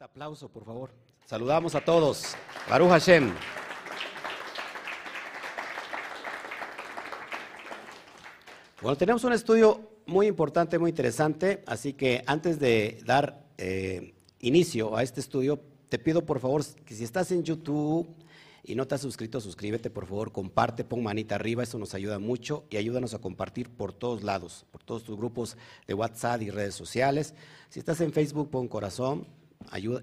fuerte aplauso, por favor. Saludamos a todos. Baruch Hashem. Bueno, tenemos un estudio muy importante, muy interesante, así que antes de dar eh, inicio a este estudio, te pido por favor que si estás en YouTube y no te has suscrito, suscríbete por favor, comparte, pon manita arriba, eso nos ayuda mucho y ayúdanos a compartir por todos lados, por todos tus grupos de WhatsApp y redes sociales. Si estás en Facebook, pon corazón,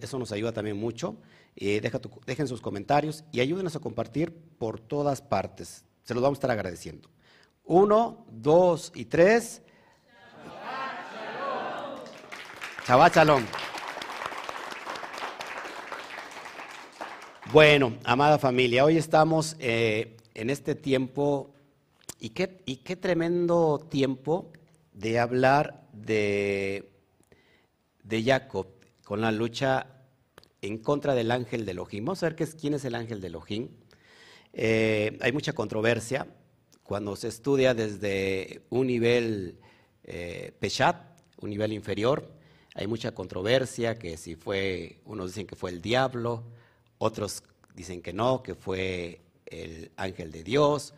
eso nos ayuda también mucho. Eh, dejen sus comentarios y ayúdenos a compartir por todas partes. Se los vamos a estar agradeciendo. Uno, dos y tres. Shabbat Shalom. Bueno, amada familia, hoy estamos eh, en este tiempo, y qué, y qué tremendo tiempo de hablar de, de Jacob con la lucha en contra del ángel de Elohim. Vamos a ver qué es, quién es el ángel de Elohim. Hay mucha controversia cuando se estudia desde un nivel eh, Peshat, un nivel inferior. Hay mucha controversia que si fue, unos dicen que fue el diablo, otros dicen que no, que fue el ángel de Dios,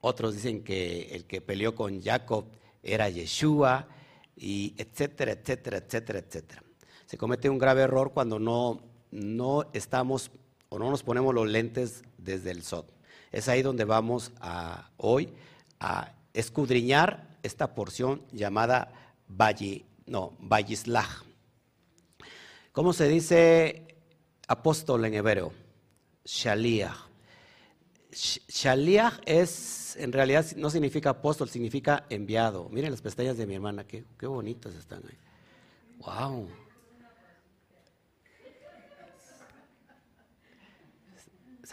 otros dicen que el que peleó con Jacob era Yeshua, y etcétera, etcétera, etcétera, etcétera se comete un grave error cuando no, no estamos o no nos ponemos los lentes desde el SOT. Es ahí donde vamos hoy a escudriñar esta porción llamada Valle, no, Vallislaj. ¿Cómo se dice apóstol en hebreo? Shaliach. Shaliach es, en realidad no significa apóstol, significa enviado. Miren las pestañas de mi hermana, qué, qué bonitas están ahí. ¡Wow!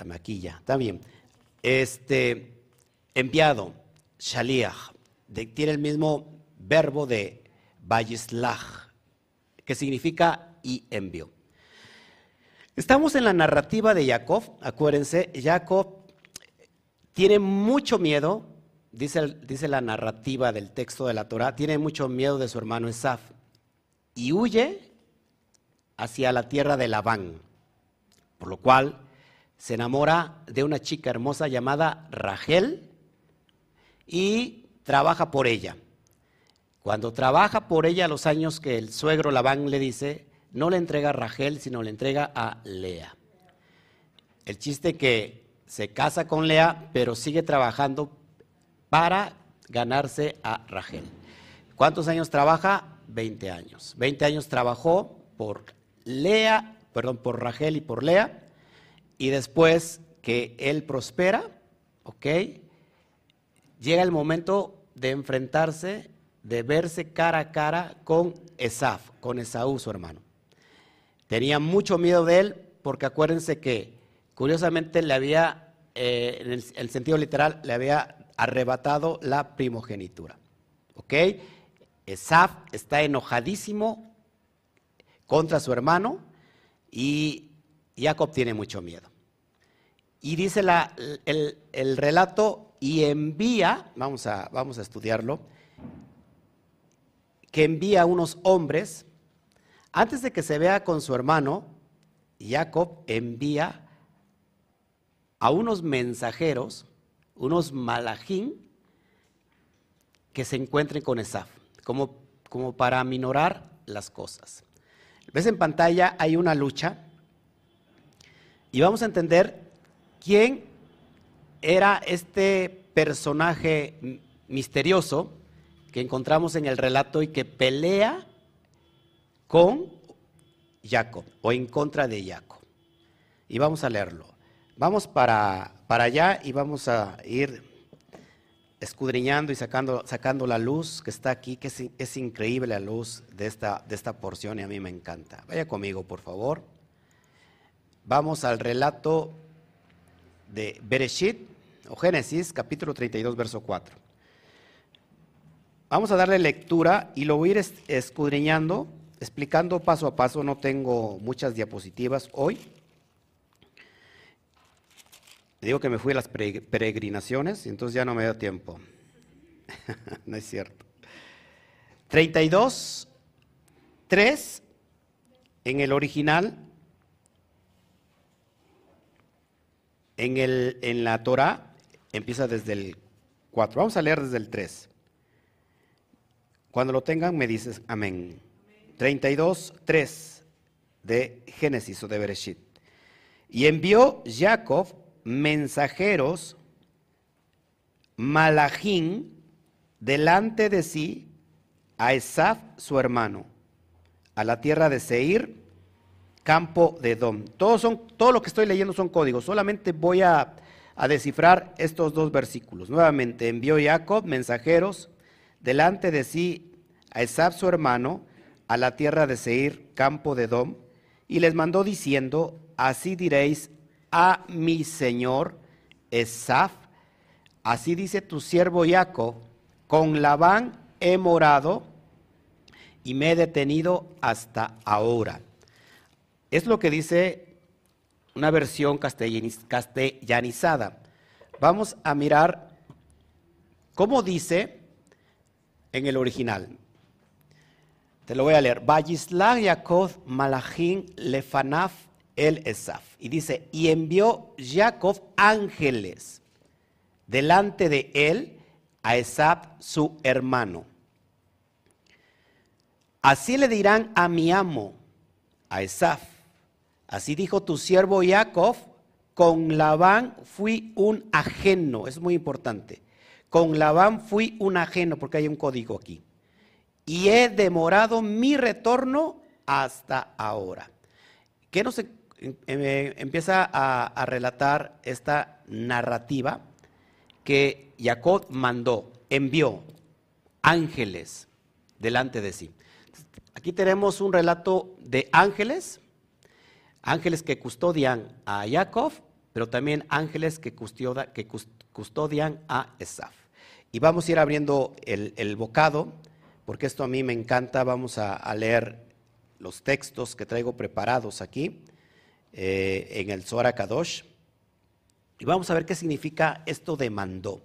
Maquilla, está bien. Este, enviado, shaliach, tiene el mismo verbo de vayislach, que significa y envió. Estamos en la narrativa de Jacob, acuérdense, Jacob tiene mucho miedo, dice, dice la narrativa del texto de la Torah, tiene mucho miedo de su hermano Esaf y huye hacia la tierra de Labán, por lo cual se enamora de una chica hermosa llamada Rachel y trabaja por ella. Cuando trabaja por ella, los años que el suegro Labán le dice, no le entrega a Rachel, sino le entrega a Lea. El chiste que se casa con Lea, pero sigue trabajando para ganarse a Rachel. ¿Cuántos años trabaja? 20 años. 20 años trabajó por Lea, perdón, por Rachel y por Lea y después que él prospera, ¿ok? Llega el momento de enfrentarse, de verse cara a cara con Esaf, con Esaú, su hermano. Tenía mucho miedo de él porque acuérdense que curiosamente le había, eh, en el, sentido literal, le había arrebatado la primogenitura. ¿Ok? Esaf está enojadísimo contra su hermano y Jacob tiene mucho miedo. Y dice el, relato y envía, vamos a, vamos a estudiarlo, que envía a unos hombres, antes de que se vea con su hermano, Jacob envía a unos mensajeros, unos malajín, que se encuentren con Esaf, como, como para aminorar las cosas. ¿Ves en pantalla? Hay una lucha y vamos a entender quién era este personaje misterioso que encontramos en el relato y que pelea con Jacob o en contra de Jacob. Y vamos a leerlo. Vamos para, para allá y vamos a ir escudriñando y sacando, sacando la luz que está aquí, que es, increíble la luz de esta, de esta porción y a mí me encanta. Vaya conmigo, por favor. Vamos al relato de Bereshit o Génesis, capítulo 32, verso 4. Vamos a darle lectura y lo voy a ir escudriñando, explicando paso a paso. No tengo muchas diapositivas hoy. Digo que me fui a las peregrinaciones y entonces ya no me da tiempo. no es cierto. 32, 3 en el original en, el, en la Torah empieza desde el 4. Vamos a leer desde el 3. Cuando lo tengan me dices amén. 32, 3 de Génesis o de Bereshit. Y envió Jacob mensajeros, malajín, delante de sí a Esaf, su hermano, a la tierra de Seir, campo de Dom. Todos son, todo lo que estoy leyendo son códigos. Solamente voy a, a descifrar estos dos versículos. Nuevamente, envió Jacob mensajeros delante de sí a Esaf, su hermano, a la tierra de Seir, campo de Dom, y les mandó diciendo, así diréis a mi señor Esaf, así dice tu siervo Jacob, con Labán he morado y me he detenido hasta ahora. Es lo que dice una versión castellanizada. Vamos a mirar cómo dice en el original. Te lo voy a leer. Vallisla Yaakov Malachim Lefanaf el Esaf. Y dice, y envió Jacob ángeles delante de él a Esaf su hermano. Así le dirán a mi amo, a Esaf. Así dijo tu siervo Jacob, con Labán fui un ajeno. Es muy importante. Con Labán fui un ajeno, porque hay un código aquí y he demorado mi retorno hasta ahora. ¿Qué nos em, em, empieza a, relatar esta narrativa? Que Jacob mandó, envió ángeles delante de sí. Aquí tenemos un relato de ángeles, ángeles que custodian a Jacob, pero también ángeles que, custodian a Esaf. Y vamos a ir abriendo el, bocado porque esto a mí me encanta. Vamos a, leer los textos que traigo preparados aquí eh, en el Zohar Kadosh y vamos a ver qué significa esto de mandó.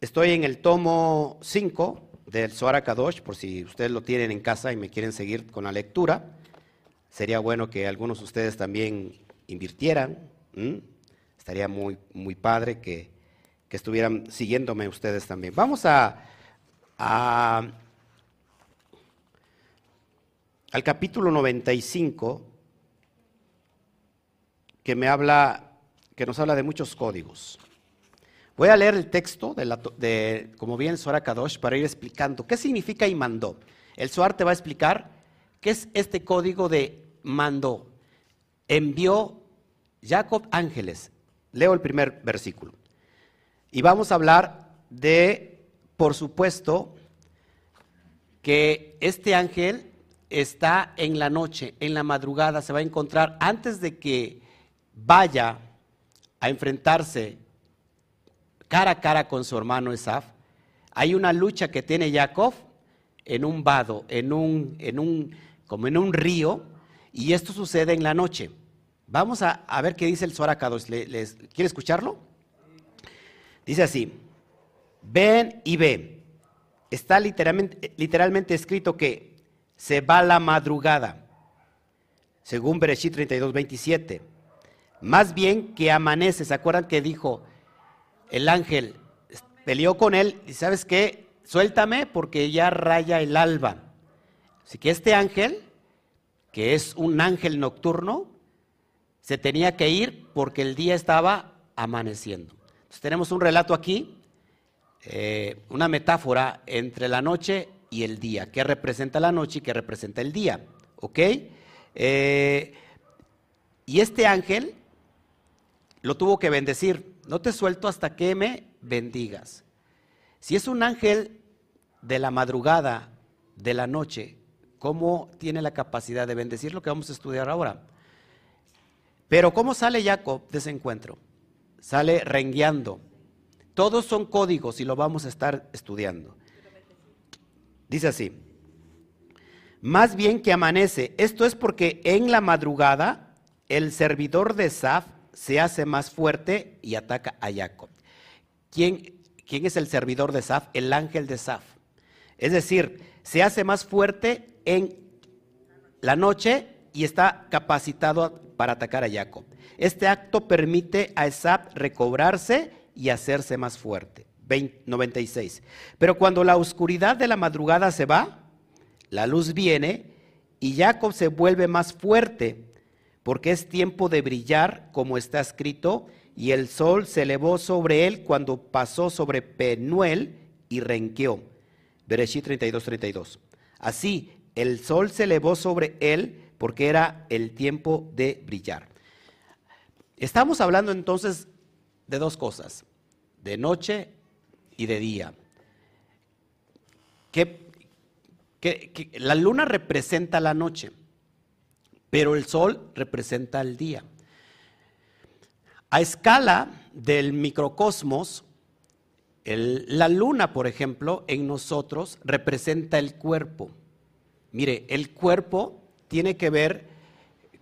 Estoy en el tomo 5 del Zohar Kadosh, por si ustedes lo tienen en casa y me quieren seguir con la lectura. Sería bueno que algunos de ustedes también invirtieran. Estaría muy, muy padre que, que estuvieran siguiéndome ustedes también. Vamos a al capítulo 95, que me habla, que nos habla de muchos códigos. Voy a leer el texto de, como bien Zohar Kadosh para ir explicando qué significa y mandó. El Zohar te va a explicar qué es este código de mandó. Envió Jacob ángeles. Leo el primer versículo. Y vamos a hablar de por supuesto, que este ángel está en la noche, en la madrugada, se va a encontrar antes de que vaya a enfrentarse cara a cara con su hermano Esaf. Hay una lucha que tiene Jacob en un vado, en un, en un, como en un río, y esto sucede en la noche. Vamos a, ver qué dice el Zohar ¿Quiere escucharlo? Dice así, ven y ve. Está literalmente, literalmente escrito que se va la madrugada, según Bereshit 32, 27. Más bien que amanece. ¿Se acuerdan que dijo el ángel? Peleó con él y ¿sabes qué? Suéltame porque ya raya el alba. Así que este ángel, que es un ángel nocturno, se tenía que ir porque el día estaba amaneciendo. Entonces tenemos un relato aquí eh, una metáfora entre la noche y el día. ¿Qué representa la noche y qué representa el día? ¿Ok? Eh, y este ángel lo tuvo que bendecir. No te suelto hasta que me bendigas. Si es un ángel de la madrugada, de la noche, ¿cómo tiene la capacidad de bendecir lo que vamos a estudiar ahora? Pero ¿cómo sale Jacob de ese encuentro? Sale rengueando todos son códigos y lo vamos a estar estudiando. Dice así, más bien que amanece. Esto es porque en la madrugada el servidor de Saf se hace más fuerte y ataca a Jacob. ¿Quién, quién es el servidor de Saf? El ángel de Saf. Es decir, se hace más fuerte en la noche y está capacitado para atacar a Jacob. Este acto permite a Esab recobrarse y hacerse más fuerte. 96. Pero cuando la oscuridad de la madrugada se va, la luz viene y Jacob se vuelve más fuerte, porque es tiempo de brillar, como está escrito, y el sol se elevó sobre él cuando pasó sobre Penuel y renqueó. Bereshit 32, 32. Así, el sol se elevó sobre él porque era el tiempo de brillar. Estamos hablando entonces de dos cosas, de noche y de día. La luna representa la noche, pero el sol representa el día. A escala del microcosmos, la luna, por ejemplo, en nosotros representa el cuerpo. Mire, el cuerpo tiene que ver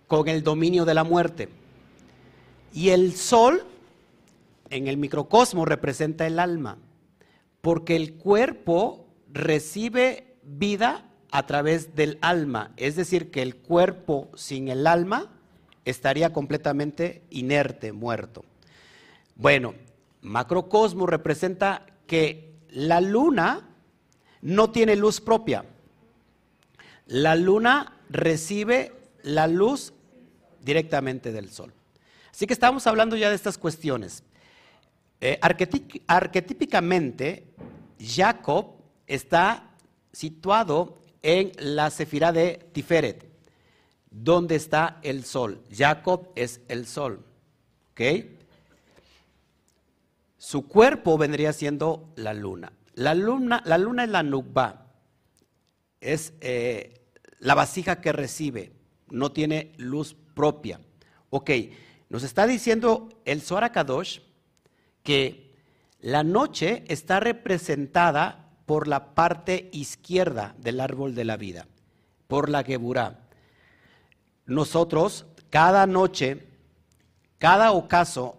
con el dominio de la muerte. Y el sol en el microcosmos representa el alma, porque el cuerpo recibe vida a través del alma, es decir, que el cuerpo sin el alma estaría completamente inerte, muerto. Bueno, macrocosmos representa que la luna no tiene luz propia. La luna recibe la luz directamente del sol. Así que estamos hablando ya de estas cuestiones. Eh, arquetípicamente, Jacob está situado en la cefirá de Tiferet, donde está el sol. Jacob es el sol. ¿Ok? Su cuerpo vendría siendo la luna. La luna, la luna es la nukba. Es eh, la vasija que recibe. No tiene luz propia. Ok, nos está diciendo el Zohar Kadosh que la noche está representada por la parte izquierda del árbol de la vida, por la Geburá. Nosotros, cada noche, cada ocaso,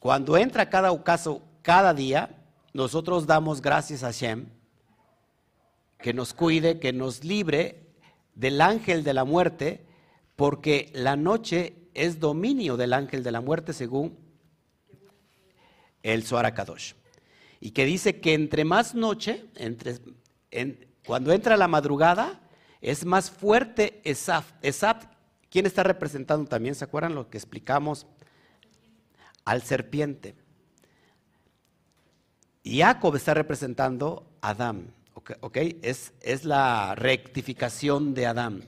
cuando entra cada ocaso, cada día, nosotros damos gracias a Hashem que nos cuide, que nos libre del ángel de la muerte, porque la noche es dominio del ángel de la muerte según el Zohar Kadosh. Y que dice que entre más noche, entre, cuando entra la madrugada, es más fuerte Esaf. Esaf, ¿quién está representando también? ¿Se acuerdan lo que explicamos al serpiente. Y Jacob está representando a Adán, ¿ok? Es, es, la rectificación de Adán.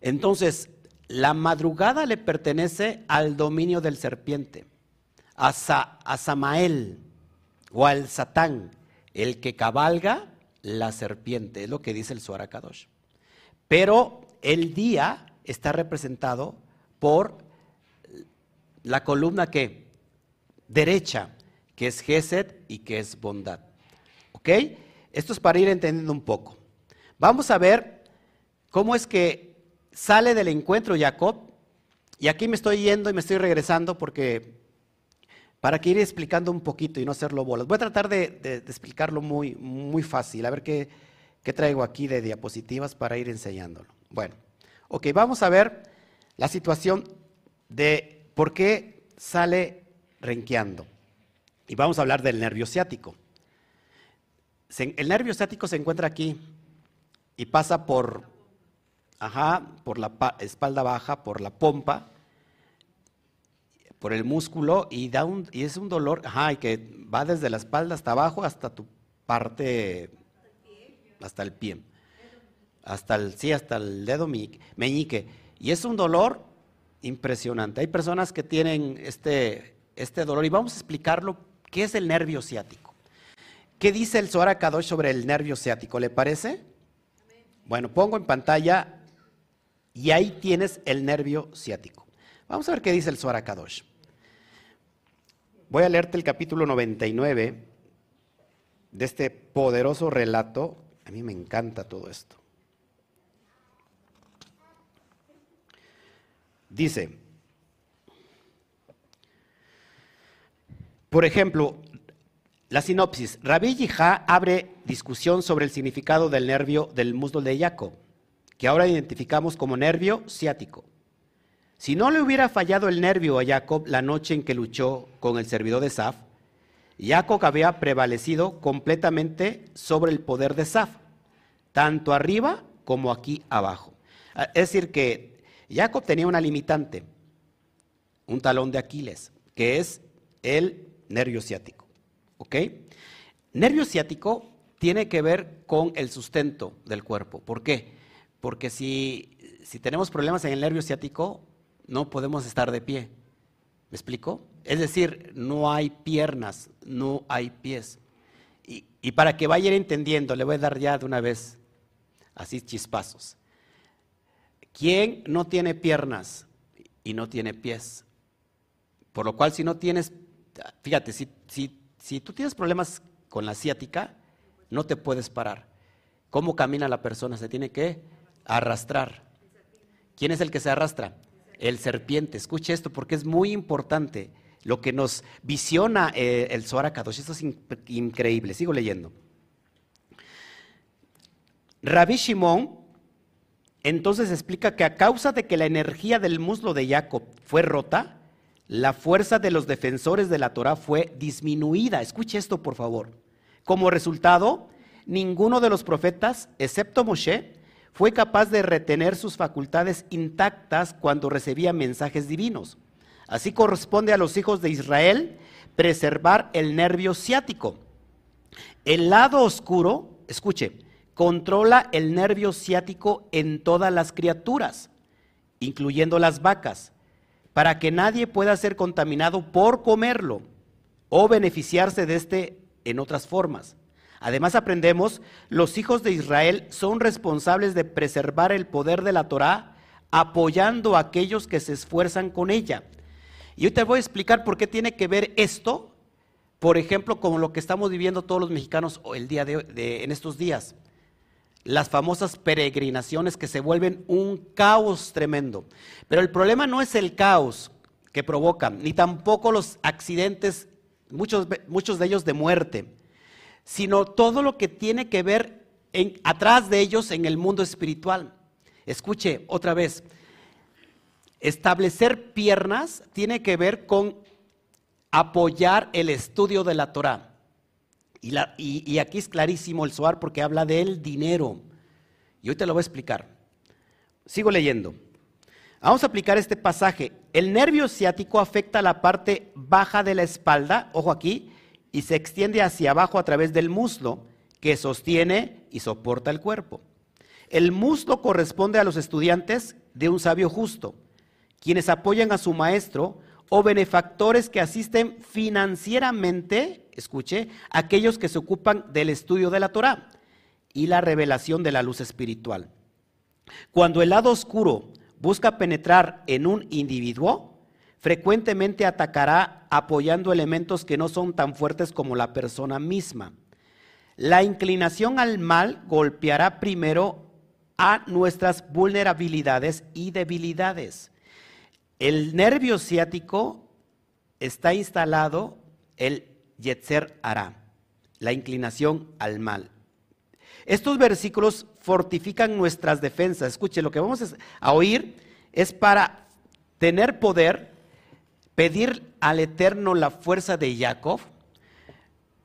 Entonces, la madrugada le pertenece al dominio del serpiente, a, a Samael o al Satán, el que cabalga la serpiente, es lo que dice el Suara Kadosh. Pero el día está representado por la columna que derecha, que es Gesed y que es bondad. ¿Ok? Esto es para ir entendiendo un poco. Vamos a ver cómo es que sale del encuentro Jacob. Y aquí me estoy yendo y me estoy regresando porque para que ir explicando un poquito y no hacerlo bolas. Voy a tratar de, explicarlo muy, muy fácil. A ver qué, qué traigo aquí de diapositivas para ir enseñándolo. Bueno, ok, vamos a ver la situación de ¿Por qué sale renqueando? Y vamos a hablar del nervio ciático. El nervio ciático se encuentra aquí y pasa por, ajá, por la espalda baja, por la pompa, por el músculo y, da un, y es un dolor ajá, que va desde la espalda hasta abajo hasta tu parte, hasta el pie, hasta el, sí, hasta el dedo meñique. Y es un dolor impresionante. Hay personas que tienen este, este dolor y vamos a explicarlo, qué es el nervio ciático. ¿Qué dice el Zohar Kadosh sobre el nervio ciático? ¿Le parece? Bueno, pongo en pantalla y ahí tienes el nervio ciático. Vamos a ver qué dice el Zohar Kadosh. Voy a leerte el capítulo 99 de este poderoso relato. A mí me encanta todo esto. Dice, por ejemplo, la sinopsis. Rabbi Yijá abre discusión sobre el significado del nervio del muslo de Jacob, que ahora identificamos como nervio ciático. Si no le hubiera fallado el nervio a Jacob la noche en que luchó con el servidor de Saf, Jacob había prevalecido completamente sobre el poder de Saf, tanto arriba como aquí abajo. Ah, es decir, que Jacob tenía una limitante, un talón de Aquiles, que es el nervio ciático. ¿Ok? Nervio ciático tiene que ver con el sustento del cuerpo. ¿Por qué? Porque si, si tenemos problemas en el nervio ciático, no podemos estar de pie. ¿Me explico? Es decir, no hay piernas, no hay pies. Y, y, para que vayan entendiendo, le voy a dar ya de una vez, así chispazos. ¿Quién no tiene piernas y no tiene pies? Por lo cual, si no tienes, fíjate, si, si, si tú tienes problemas con la ciática, no te puedes parar. ¿Cómo camina la persona? Se tiene que arrastrar. ¿Quién es el que se arrastra? El serpiente. Escuche esto porque es muy importante lo que nos visiona eh, el Zohar Kadosh. Esto es increíble. Sigo leyendo. Rabbi Shimon entonces explica que a causa de que la energía del muslo de Jacob fue rota, la fuerza de los defensores de la Torah fue disminuida. Escuche esto, por favor. Como resultado, ninguno de los profetas, excepto Moshe, fue capaz de retener sus facultades intactas cuando recibía mensajes divinos. Así corresponde a los hijos de Israel preservar el nervio ciático. El lado oscuro, escuche, controla el nervio ciático en todas las criaturas, incluyendo las vacas, para que nadie pueda ser contaminado por comerlo o beneficiarse de este en otras formas. Además aprendemos, los hijos de Israel son responsables de preservar el poder de la Torá apoyando a aquellos que se esfuerzan con ella. Y hoy te voy a explicar por qué tiene que ver esto, por ejemplo, con lo que estamos viviendo todos los mexicanos el día de, en estos días. Las famosas peregrinaciones que se vuelven un caos tremendo. Pero el problema no es el caos que provocan, ni tampoco los accidentes muchos, muchos de ellos de muerte, sino todo lo que tiene que ver en, atrás de ellos en el mundo espiritual. Escuche otra vez, establecer piernas tiene que ver con apoyar el estudio de la Torah. Y, aquí es clarísimo el Suar porque habla del dinero. Y hoy te lo voy a explicar. Sigo leyendo. Vamos a aplicar este pasaje. El nervio ciático afecta la parte baja de la espalda, ojo aquí, y se extiende hacia abajo a través del muslo, que sostiene y soporta el cuerpo. El muslo corresponde a los estudiantes de un sabio justo, quienes apoyan a su maestro o benefactores que asisten financieramente, escuche, aquellos que se ocupan del estudio de la Torah y la revelación de la luz espiritual. Cuando el lado oscuro busca penetrar en un individuo, frecuentemente atacará apoyando elementos que no son tan fuertes como la persona misma. La inclinación al mal golpeará primero a nuestras vulnerabilidades y debilidades. El nervio ciático está instalado el Yetzer Ara, la inclinación al mal. Estos versículos fortifican nuestras defensas. Escuche, lo que vamos a oír es para tener poder, pedir al Eterno la fuerza de Jacob,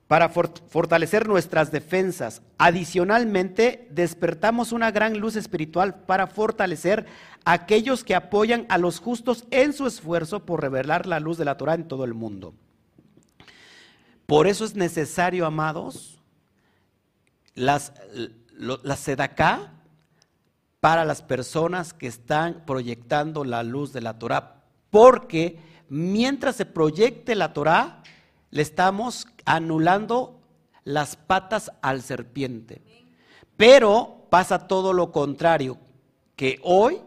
para fortalecer nuestras defensas. Adicionalmente, despertamos una gran luz espiritual para fortalecer a aquellos que apoyan a los justos en su esfuerzo por revelar la luz de la Torah en todo el mundo. Por eso es necesario, amados, las, la sedacá para las personas que están proyectando la luz de la Torah, porque mientras se proyecte la Torah, le estamos anulando las patas al serpiente. Pero pasa todo lo contrario, que hoy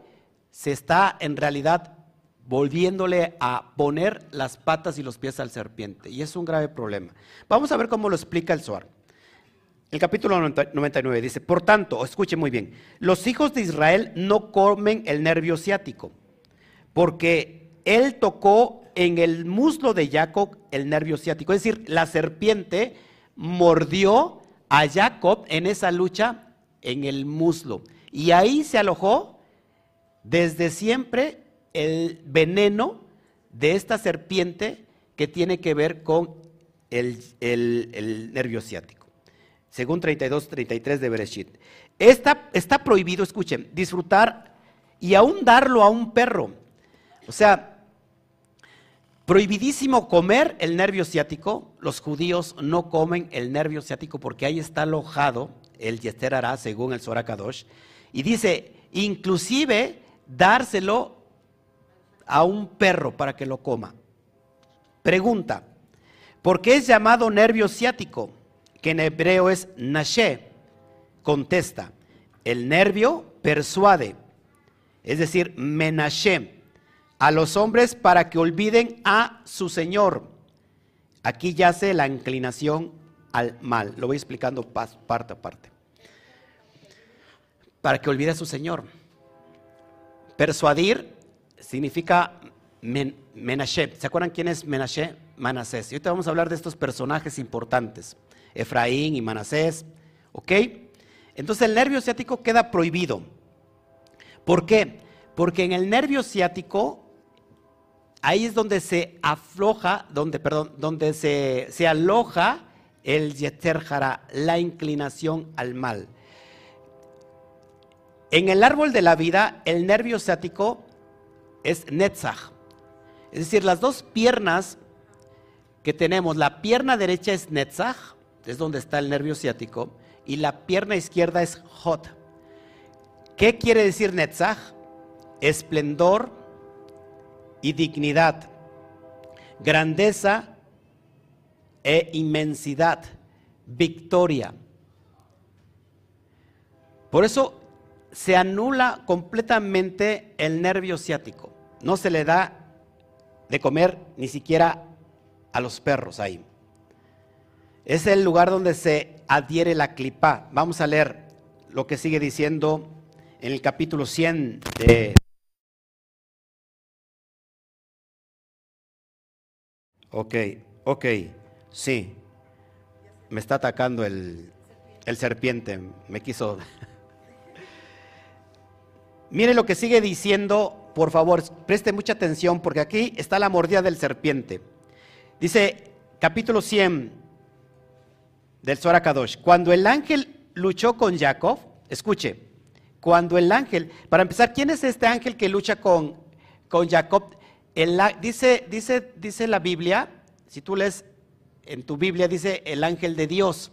se está en realidad volviéndole a poner las patas y los pies al serpiente. Y es un grave problema. Vamos a ver cómo lo explica el Zohar. El capítulo 99 dice, por tanto, escuche muy bien, los hijos de Israel no comen el nervio ciático, porque él tocó en el muslo de Jacob el nervio ciático. Es decir, la serpiente mordió a Jacob en esa lucha en el muslo. Y ahí se alojó desde siempre el veneno de esta serpiente que tiene que ver con el, nervio ciático. Según 32, 33 de Bereshit. Está, está prohibido, escuchen, disfrutar y aún darlo a un perro. O sea, Prohibidísimo comer el nervio ciático. Los judíos no comen el nervio ciático porque ahí está alojado el Yester Hará, según el Sorakadosh. Y dice, inclusive dárselo a un perro para que lo coma. Pregunta, ¿por qué es llamado nervio ciático? Que en hebreo es nashe. Contesta, el nervio persuade, es decir, menashe a los hombres para que olviden a su Señor. Aquí yace la inclinación al mal. Lo voy explicando parte a parte. Para que olvide a su Señor. Persuadir significa Menashe. ¿Se acuerdan quién es Menashe? Manasés. Y ahorita vamos a hablar de estos personajes importantes. Efraín y Manasés. ¿Ok? Entonces el nervio ciático queda prohibido. ¿Por qué? Porque en el nervio ciático ahí es donde se afloja, donde, perdón, donde se, se aloja el yeter la inclinación al mal. En el árbol de la vida, el nervio ciático es netzach. Es decir, las dos piernas que tenemos, la pierna derecha es netzach, es donde está el nervio ciático, y la pierna izquierda es hot. ¿Qué quiere decir netzach? Esplendor, y dignidad, grandeza e inmensidad, victoria. Por eso se anula completamente el nervio ciático. No se le da de comer ni siquiera a los perros ahí. Es el lugar donde se adhiere la clipa. Vamos a leer lo que sigue diciendo en el capítulo 100 de Ok, ok, sí. Me está atacando el, serpiente, me quiso... Mire lo que sigue diciendo, por favor, preste mucha atención porque aquí está la mordida del serpiente. Dice capítulo 100 del Zohar Kadosh, cuando el ángel luchó con Jacob, escuche, cuando el ángel, para empezar, ¿quién es este ángel que lucha con, con Jacob? Dice, dice, dice la Biblia, si tú lees en tu Biblia, dice el ángel de Dios.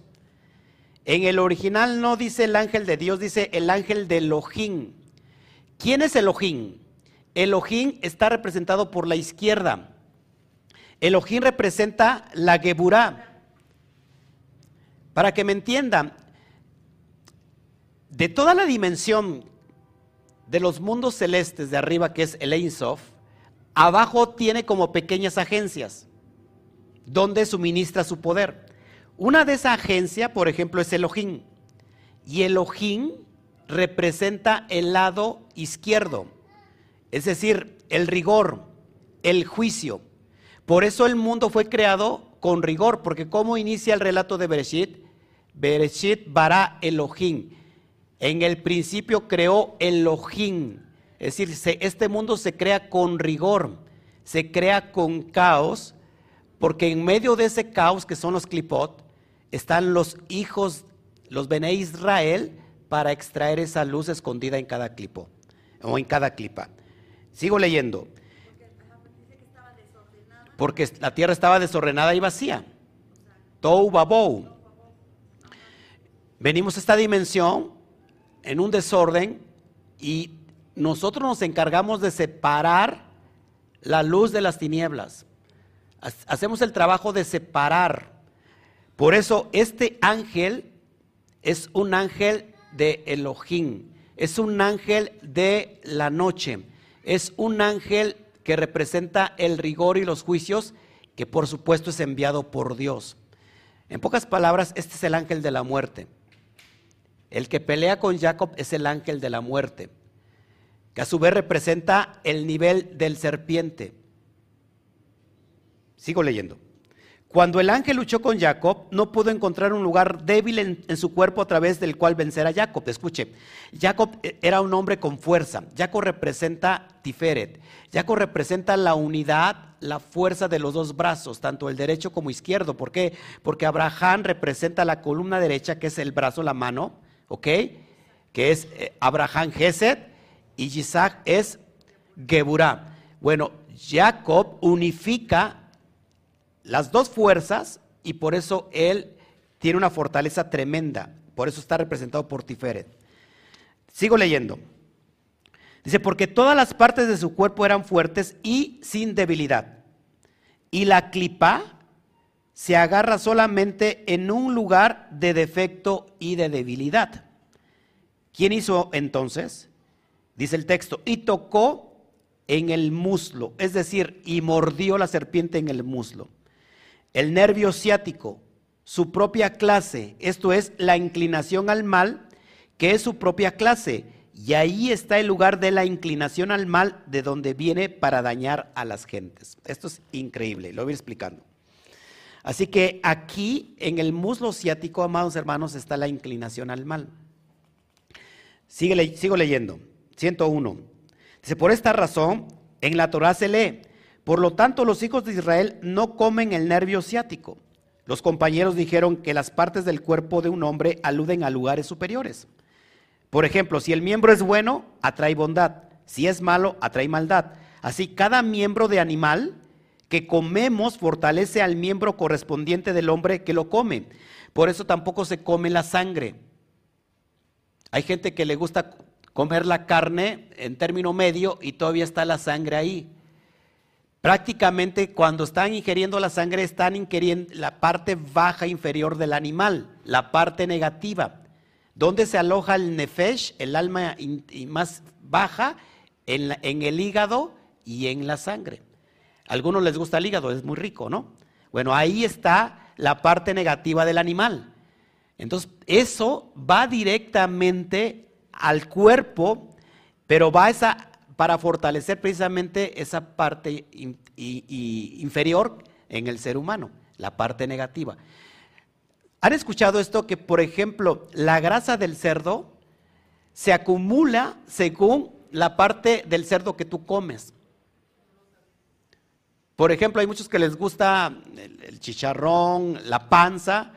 En el original no dice el ángel de Dios, dice el ángel de Elohim. ¿Quién es Elohim? Elohim está representado por la izquierda. Elohim representa la Geburá. Para que me entiendan, de toda la dimensión de los mundos celestes de arriba, que es el Ein Sof, Abajo tiene como pequeñas agencias donde suministra su poder. Una de esas agencias, por ejemplo, es Elohim. Y Elohim representa el lado izquierdo, es decir, el rigor, el juicio. Por eso el mundo fue creado con rigor, porque ¿cómo inicia el relato de Bereshit? Bereshit bara Elohim. En el principio creó Elohim. Es decir, este mundo se crea con rigor, se crea con caos, porque en medio de ese caos que son los clipot, están los hijos, los Bene Israel, para extraer esa luz escondida en cada clipo o en cada clipa. Sigo leyendo. Porque la tierra estaba desordenada y vacía. Tou babou. Venimos a esta dimensión en un desorden y nosotros nos encargamos de separar la luz de las tinieblas. Hacemos el trabajo de separar. Por eso este ángel es un ángel de Elohim, es un ángel de la noche, es un ángel que representa el rigor y los juicios, que por supuesto es enviado por Dios. En pocas palabras, este es el ángel de la muerte. El que pelea con Jacob es el ángel de la muerte que a su vez representa el nivel del serpiente. Sigo leyendo. Cuando el ángel luchó con Jacob, no pudo encontrar un lugar débil en, su cuerpo a través del cual vencer a Jacob. Escuche, Jacob eh, era un hombre con fuerza. Jacob representa Tiferet. Jacob representa la unidad, la fuerza de los dos brazos, tanto el derecho como izquierdo. ¿Por qué? Porque Abraham representa la columna derecha, que es el brazo, la mano, ¿ok? Que es eh, Abraham Gesed y Isaac es Geburah. Bueno, Jacob unifica las dos fuerzas y por eso él tiene una fortaleza tremenda. Por eso está representado por Tiferet. Sigo leyendo. Dice, porque todas las partes de su cuerpo eran fuertes y sin debilidad. Y la clipa se agarra solamente en un lugar de defecto y de debilidad. ¿Quién hizo entonces? Dice el texto, y tocó en el muslo, es decir, y mordió la serpiente en el muslo el nervio ciático, su propia clase, esto es la inclinación al mal, que es su propia clase. Y ahí está el lugar de la inclinación al mal, de donde viene para dañar a las gentes. Esto es increíble, lo voy explicando. Así que aquí en el muslo ciático, amados hermanos, está la inclinación al mal. sigo leyendo. 101. Dice, por esta razón, en la Torah se lee, por lo tanto, los hijos de Israel no comen el nervio ciático. Los compañeros dijeron que las partes del cuerpo de un hombre aluden a lugares superiores. Por ejemplo, si el miembro es bueno, atrae bondad. Si es malo, atrae maldad. Así, cada miembro de animal que comemos fortalece al miembro correspondiente del hombre que lo come. Por eso tampoco se come la sangre. Hay gente que le gusta comer la carne en término medio y todavía está la sangre ahí. Prácticamente cuando están ingiriendo la sangre están ingiriendo la parte baja inferior del animal, la parte negativa. ¿Dónde se aloja el nefesh, el alma más baja? En, en el hígado y en la sangre. A algunos les gusta el hígado, es muy rico, ¿no? Bueno, ahí está la parte negativa del animal. Entonces, eso va directamente al cuerpo, pero va esa para fortalecer precisamente esa parte inferior en el ser humano, la parte negativa. ¿Han escuchado esto que, por ejemplo, la grasa del cerdo se acumula según la parte del cerdo que tú comes? Por ejemplo, hay muchos que les gusta el chicharrón, la panza.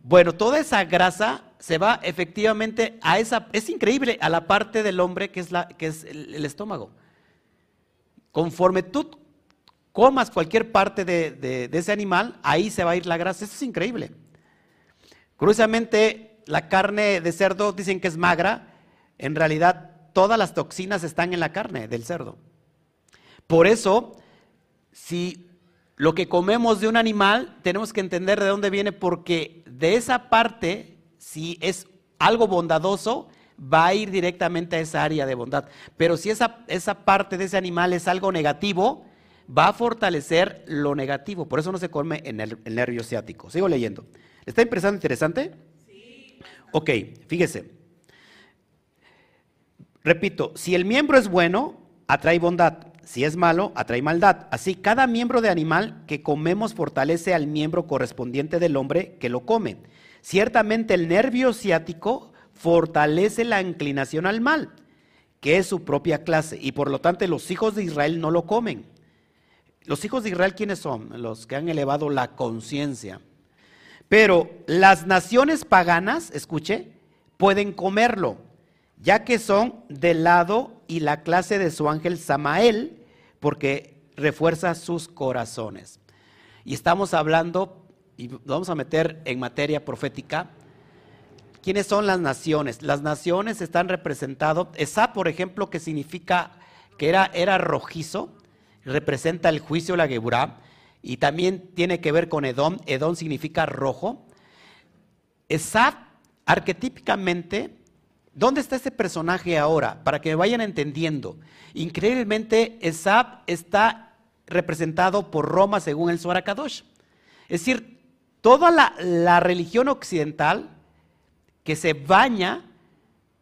Bueno, toda esa grasa se va efectivamente a esa, es increíble, a la parte del hombre que es, la, que es el, estómago. Conforme tú comas cualquier parte de, ese animal, ahí se va a ir la grasa. Eso es increíble. Curiosamente, la carne de cerdo dicen que es magra. En realidad, todas las toxinas están en la carne del cerdo. Por eso, si lo que comemos de un animal, tenemos que entender de dónde viene, porque de esa parte si es algo bondadoso, va a ir directamente a esa área de bondad. Pero si esa, esa parte de ese animal es algo negativo, va a fortalecer lo negativo. Por eso no se come en el, nervio ciático. Sigo leyendo. ¿Está impresando interesante? Sí. Ok, fíjese. Repito, si el miembro es bueno, atrae bondad. Si es malo, atrae maldad. Así, cada miembro de animal que comemos fortalece al miembro correspondiente del hombre que lo come. Ciertamente el nervio ciático fortalece la inclinación al mal, que es su propia clase, y por lo tanto los hijos de Israel no lo comen. Los hijos de Israel, ¿quiénes son? Los que han elevado la conciencia. Pero las naciones paganas, escuche, pueden comerlo, ya que son del lado y la clase de su ángel Samael, porque refuerza sus corazones. Y estamos hablando y vamos a meter en materia profética, ¿quiénes son las naciones? Las naciones están representadas, Esa, por ejemplo, que significa que era, era rojizo, representa el juicio, la Geburá, y también tiene que ver con Edom, Edom significa rojo. Esa, arquetípicamente, ¿dónde está ese personaje ahora? Para que me vayan entendiendo. Increíblemente, Esab está representado por Roma según el Zohar Es decir, toda la, religión occidental que se baña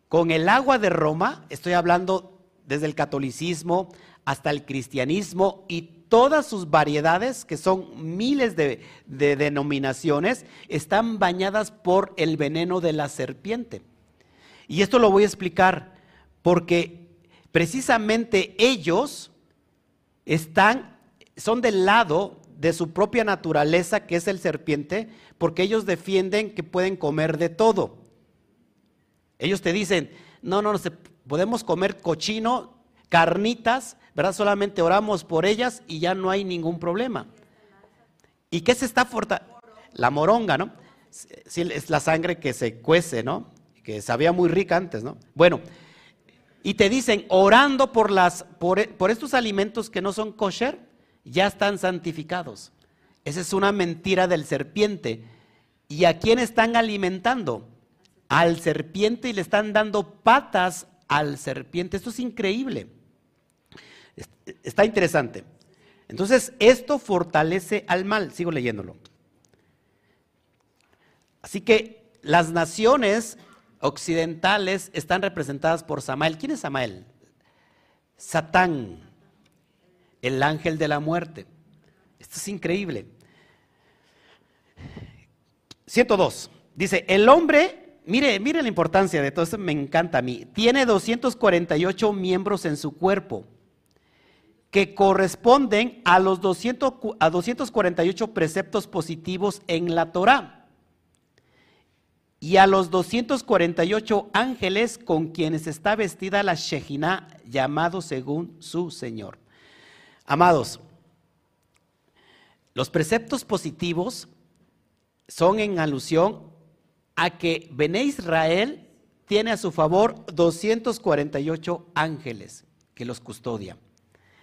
con el agua de Roma, estoy hablando desde el catolicismo hasta el cristianismo y todas sus variedades, que son miles de, de denominaciones, están bañadas por el veneno de la serpiente. Y esto lo voy a explicar porque precisamente ellos están, son del lado de su propia naturaleza, que es el serpiente, porque ellos defienden que pueden comer de todo. Ellos te dicen, no, no, no podemos comer cochino, carnitas, ¿verdad? Solamente oramos por ellas y ya no hay ningún problema. ¿Y qué se está fortaleciendo? La moronga, ¿no? es la sangre que se cuece, ¿no? Que sabía muy rica antes, ¿no? Bueno, y te dicen, orando por, las, por, por estos alimentos que no son kosher, ya están santificados. Esa es una mentira del serpiente. ¿Y a quién están alimentando? Al serpiente y le están dando patas al serpiente. Esto es increíble. Está interesante. Entonces, esto fortalece al mal. Sigo leyéndolo. Así que las naciones occidentales están representadas por Samael. ¿Quién es Samael? Satán, el ángel de la muerte. Esto es increíble. 102. Dice, el hombre, mire, mire la importancia de todo esto, me encanta a mí. Tiene 248 miembros en su cuerpo que corresponden a los 200, a 248 preceptos positivos en la Torah y a los 248 ángeles con quienes está vestida la Shejina, llamado según su Señor. Amados, los preceptos positivos son en alusión a que Bené Israel tiene a su favor 248 ángeles que los custodian.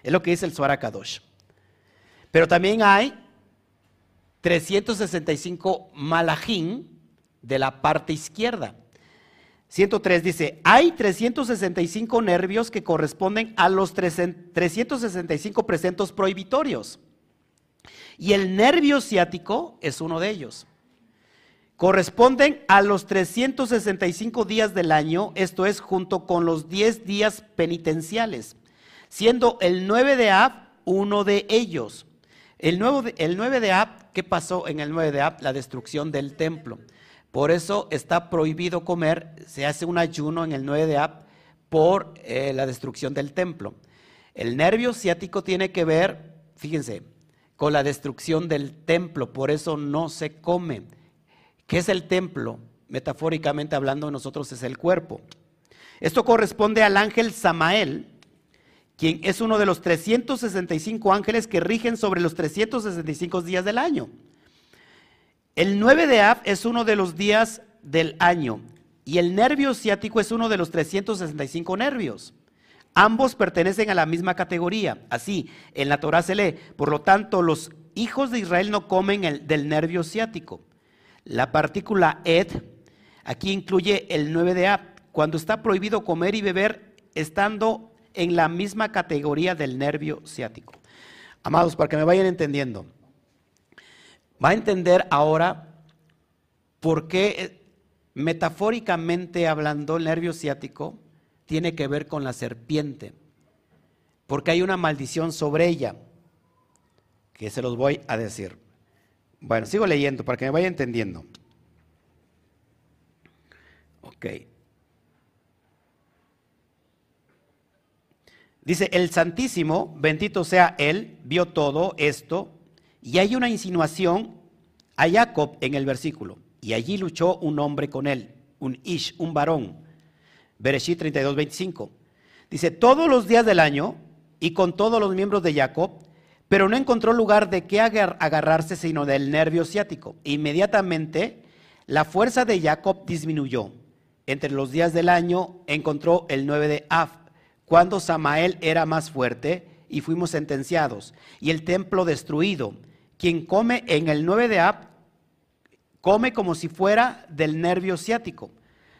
Es lo que dice el Suara Kadosh. Pero también hay 365 malajim de la parte izquierda. 103 dice, hay 365 nervios que corresponden a los 365 presentos prohibitorios. Y el nervio ciático es uno de ellos. Corresponden a los 365 días del año, esto es junto con los 10 días penitenciales, siendo el 9 de Ab uno de ellos. El, nuevo, el 9 de Ab, ¿qué pasó en el 9 de Ab? La destrucción del templo. Por eso está prohibido comer, se hace un ayuno en el 9 de Ab por eh, la destrucción del templo. El nervio ciático tiene que ver, fíjense, con la destrucción del templo, por eso no se come. ¿Qué es el templo? Metafóricamente hablando, nosotros es el cuerpo. Esto corresponde al ángel Samael, quien es uno de los 365 ángeles que rigen sobre los 365 días del año. El 9 de Av es uno de los días del año y el nervio ciático es uno de los 365 nervios. Ambos pertenecen a la misma categoría. Así, en la Torah se lee, por lo tanto, los hijos de Israel no comen el, del nervio ciático. La partícula ed aquí incluye el 9 de Av, cuando está prohibido comer y beber estando en la misma categoría del nervio ciático. Amados, para que me vayan entendiendo, va a entender ahora por qué, eh, metafóricamente hablando, el nervio ciático tiene que ver con la serpiente, porque hay una maldición sobre ella, que se los voy a decir. Bueno, sigo leyendo para que me vaya entendiendo. Ok. Dice, el Santísimo, bendito sea Él, vio todo esto y hay una insinuación a Jacob en el versículo. Y allí luchó un hombre con él, un Ish, un varón. Bereshit 32, 25. Dice, todos los días del año y con todos los miembros de Jacob, pero no encontró lugar de qué agarrarse sino del nervio ciático. Inmediatamente la fuerza de Jacob disminuyó. Entre los días del año encontró el 9 de Af, cuando Samael era más fuerte y fuimos sentenciados, y el templo destruido quien come en el 9 de Ab, come como si fuera del nervio ciático.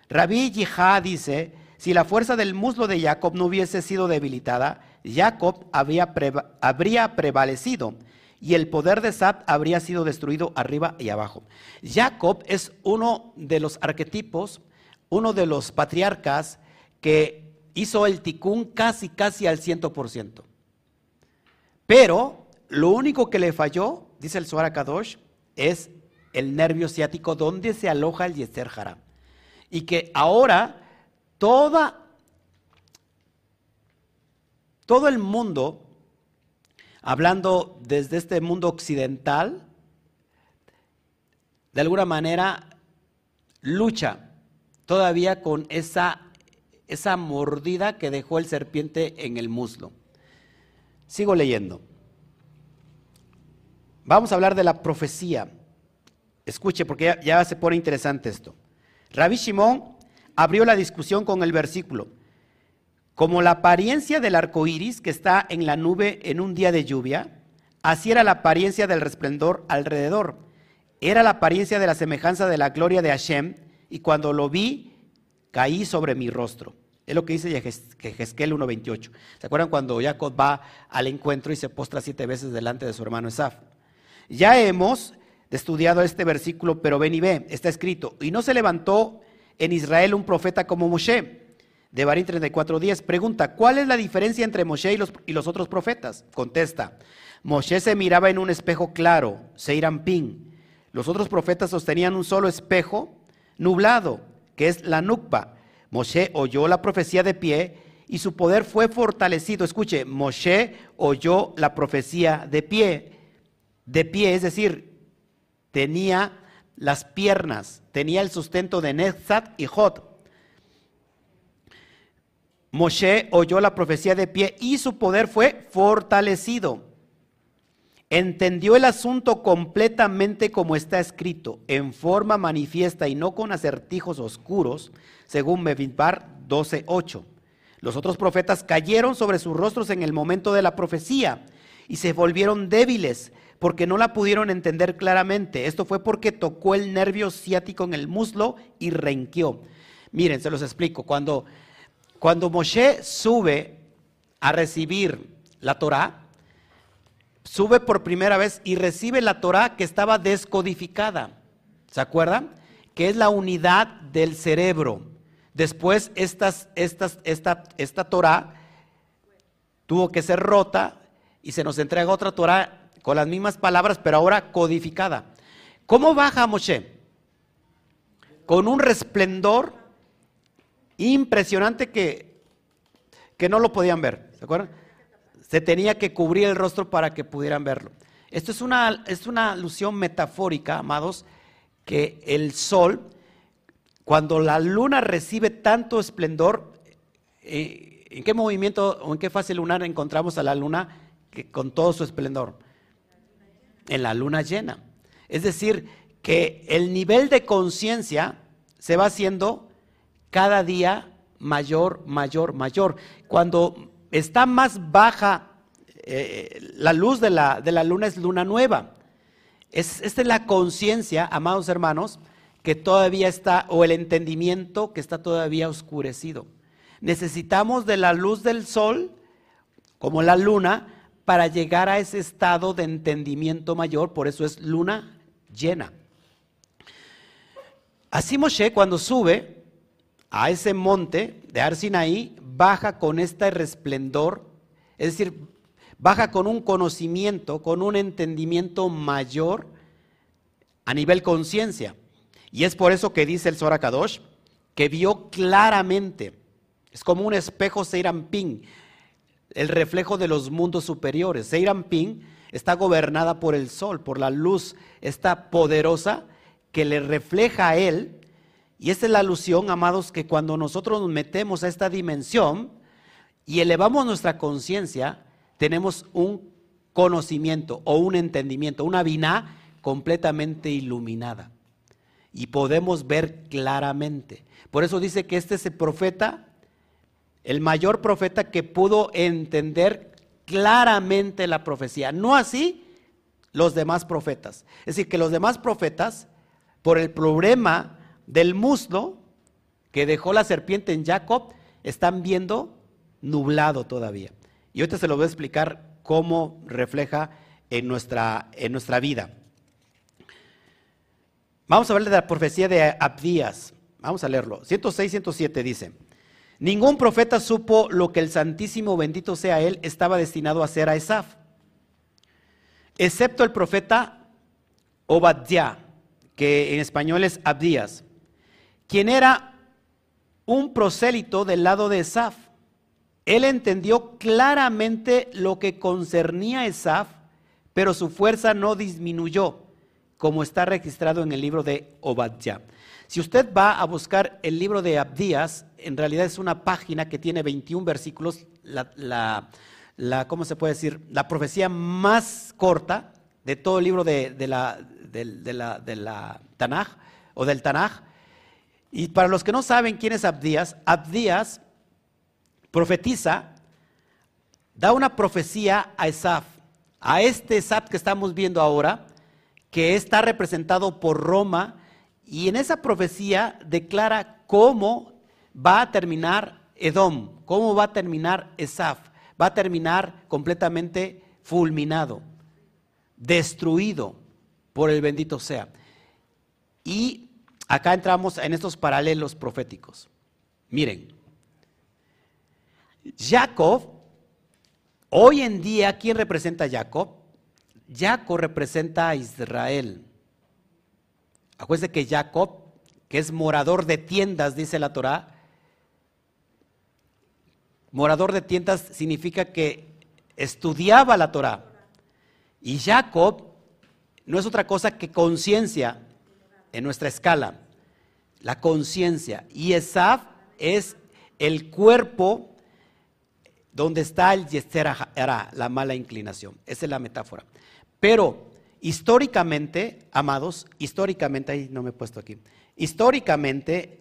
Rabí Yihá dice, si la fuerza del muslo de Jacob no hubiese sido debilitada, Jacob habría, prevalecido y el poder de Sat habría sido destruido arriba y abajo. Jacob es uno de los arquetipos, uno de los patriarcas que hizo el ticún casi, casi al ciento por ciento. Pero lo único que le falló, dice el Zohar Kadosh, es el nervio ciático donde se aloja el Yeser Jara. Y que ahora todo el mundo, hablando desde este mundo occidental, de alguna manera lucha todavía con esa, esa mordida que dejó el serpiente en el muslo. Sigo leyendo. Vamos a hablar de la profecía. Escuche, porque ya, se pone interesante esto. Rabbi Shimon abrió la discusión con el versículo. Como la apariencia del arco iris que está en la nube en un día de lluvia, así era la apariencia del resplendor alrededor. Era la apariencia de la semejanza de la gloria de Hashem, y cuando lo vi, caí sobre mi rostro. Es lo que dice Jezquel 1.28. ¿Se acuerdan cuando Jacob va al encuentro y se postra siete veces delante de su hermano Esaf? Ya hemos estudiado este versículo, pero ven y ve, está escrito, y no se levantó en Israel un profeta como Moshe. De Barín 34.10 pregunta, ¿cuál es la diferencia entre Moshe y los, otros profetas? Contesta, Moshe se miraba en un espejo claro, Seirampín. Los otros profetas sostenían un solo espejo nublado, que es la nukba. Moshe oyó la profecía de pie y su poder fue fortalecido. Escuche, Moshe oyó la profecía de pie. De pie, es decir, tenía las piernas, tenía el sustento de Netzat y Jod. Moshe oyó la profecía de pie y su poder fue fortalecido. Entendió el asunto completamente como está escrito, en forma manifiesta y no con acertijos oscuros, según Mevinbar 12:8. Los otros profetas cayeron sobre sus rostros en el momento de la profecía y se volvieron débiles porque no la pudieron entender claramente. Esto fue porque tocó el nervio ciático en el muslo y renqueó. Miren, se los explico. Cuando, cuando Moshe sube a recibir la Torah, sube por primera vez y recibe la Torah que estaba descodificada. ¿Se acuerdan? Que es la unidad del cerebro. Después esta, esta Torah tuvo que ser rota y se nos entrega otra Torah con las mismas palabras, pero ahora codificada. ¿Cómo baja Moshe? Con un resplendor impresionante que, que no lo podían ver. ¿Se acuerdan? Se tenía que cubrir el rostro para que pudieran verlo. Esto es una, es una alusión metafórica, amados, que el sol, cuando la luna recibe tanto esplendor, eh, ¿en qué movimiento o en qué fase lunar encontramos a la luna que, con todo su esplendor? En la luna llena. Es decir, que el nivel de conciencia se va haciendo cada día mayor, mayor, mayor. Cuando está más baja eh, la luz de la, de la, luna es luna nueva. Es, esta es la conciencia, amados hermanos, que todavía está, o el entendimiento que está todavía oscurecido. Necesitamos de la luz del sol, como la luna, para llegar a ese estado de entendimiento mayor, por eso es luna llena. Así Moshe cuando sube a ese monte de Arsinaí, baja con este resplendor, es decir, baja con un conocimiento, con un entendimiento mayor a nivel conciencia. Y es por eso que dice el Zohar Kadosh, que vio claramente, es como un espejo Seirampín, el reflejo de los mundos superiores. Ping está gobernada por el sol, por la luz, esta poderosa que le refleja a él. Y esta es la alusión, amados, que cuando nosotros nos metemos a esta dimensión y elevamos nuestra conciencia, tenemos un conocimiento o un entendimiento, una vina completamente iluminada. Y podemos ver claramente. Por eso dice que este es el profeta el mayor profeta que pudo entender claramente la profecía. No así los demás profetas. Es decir, que los demás profetas, por el problema del muslo que dejó la serpiente en Jacob, están viendo nublado todavía. Y ahorita se lo voy a explicar cómo refleja en nuestra, en nuestra vida. Vamos a hablar de la profecía de Abdías. Vamos a leerlo. 106, 107 dice. Ningún profeta supo lo que el Santísimo, bendito sea él, estaba destinado a hacer a Esaf. excepto el profeta Obadiah, que en español es Abdías, quien era un prosélito del lado de Esaf. Él entendió claramente lo que concernía a Esaf, pero su fuerza no disminuyó, como está registrado en el libro de Obadiah. Si usted va a buscar el libro de Abdías, en realidad es una página que tiene 21 versículos, la, ¿cómo se puede decir? La profecía más corta de todo el libro de, la, de, la, de la Tanaj o del Tanaj. Y para los que no saben quién es Abdías, Abdías profetiza, da una profecía a Esaf, a este Esaf que estamos viendo ahora, que está representado por Roma, y en esa profecía declara cómo va a terminar Edom, cómo va a terminar Esaf, va a terminar completamente fulminado, destruido por el bendito sea. Y acá entramos en estos paralelos proféticos. Miren, Jacob, hoy en día, ¿quién representa a Jacob? Jacob representa a Israel. Acuérdense que Jacob, que es morador de tiendas, dice la Torá, morador de tiendas significa que estudiaba la Torá. Y Jacob no es otra cosa que conciencia en nuestra escala, la conciencia. Y Esaf es el cuerpo donde está el Yester la mala inclinación. Esa es la metáfora. Pero históricamente, amados, históricamente, ahí no me he puesto aquí, históricamente,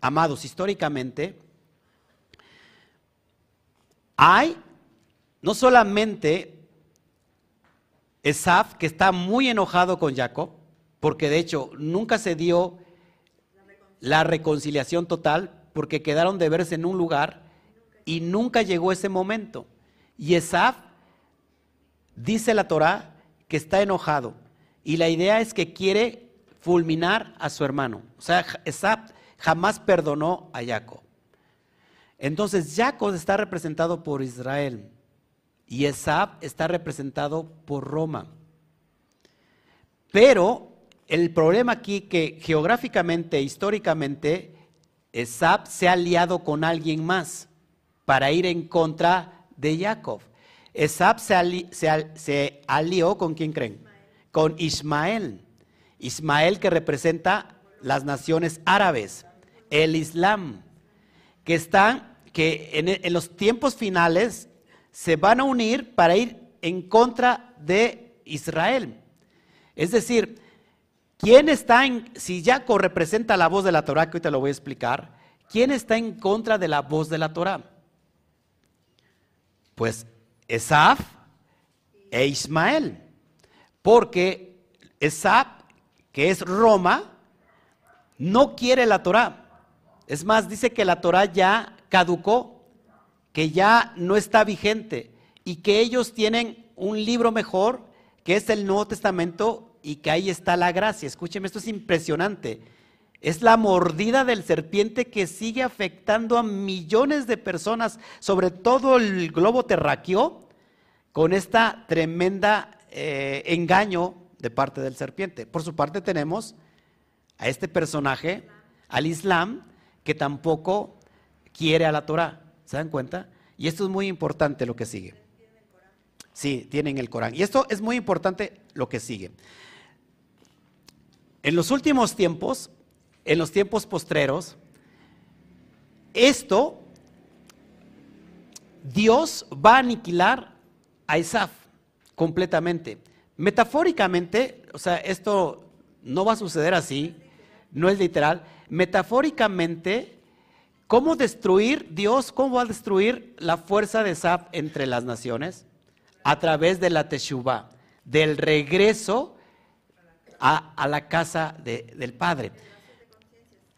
amados, históricamente, hay no solamente Esaf, que está muy enojado con Jacob, porque de hecho nunca se dio la reconciliación total, porque quedaron de verse en un lugar y nunca llegó ese momento. Y Esaf, dice la Torah, que está enojado. Y la idea es que quiere fulminar a su hermano. O sea, Esaf jamás perdonó a Jacob. Entonces Jacob está representado por Israel y Esaf está representado por Roma. Pero el problema aquí que geográficamente, históricamente, Esaf se ha aliado con alguien más para ir en contra de Jacob. Esab se, alió con quién creen? Con Ismael. Ismael que representa las naciones árabes, el Islam, que están, que en, los tiempos finales se van a unir para ir en contra de Israel. Es decir, ¿quién está en, si Jacob representa la voz de la Torah, que te lo voy a explicar, ¿quién está en contra de la voz de la Torah? Pues Esaf e Ismael. Porque Esaf, que es Roma, no quiere la Torah. Es más, dice que la Torah ya caducó, que ya no está vigente y que ellos tienen un libro mejor, que es el Nuevo Testamento y que ahí está la gracia. Escúcheme, esto es impresionante. Es la mordida del serpiente que sigue afectando a millones de personas, sobre todo el globo terráqueo, con esta tremenda eh, engaño de parte del serpiente. Por su parte tenemos a este personaje, al Islam, que tampoco quiere a la Torah. ¿Se dan cuenta? Y esto es muy importante lo que sigue. Sí, tienen el Corán. Y esto es muy importante lo que sigue. En los últimos tiempos, en los tiempos postreros, esto, Dios va a aniquilar a Isaf completamente. Metafóricamente, o sea, esto no va a suceder así, no es literal. Metafóricamente, ¿cómo destruir Dios? ¿Cómo va a destruir la fuerza de Isaf entre las naciones? A través de la Teshuvah, del regreso a, la casa del Padre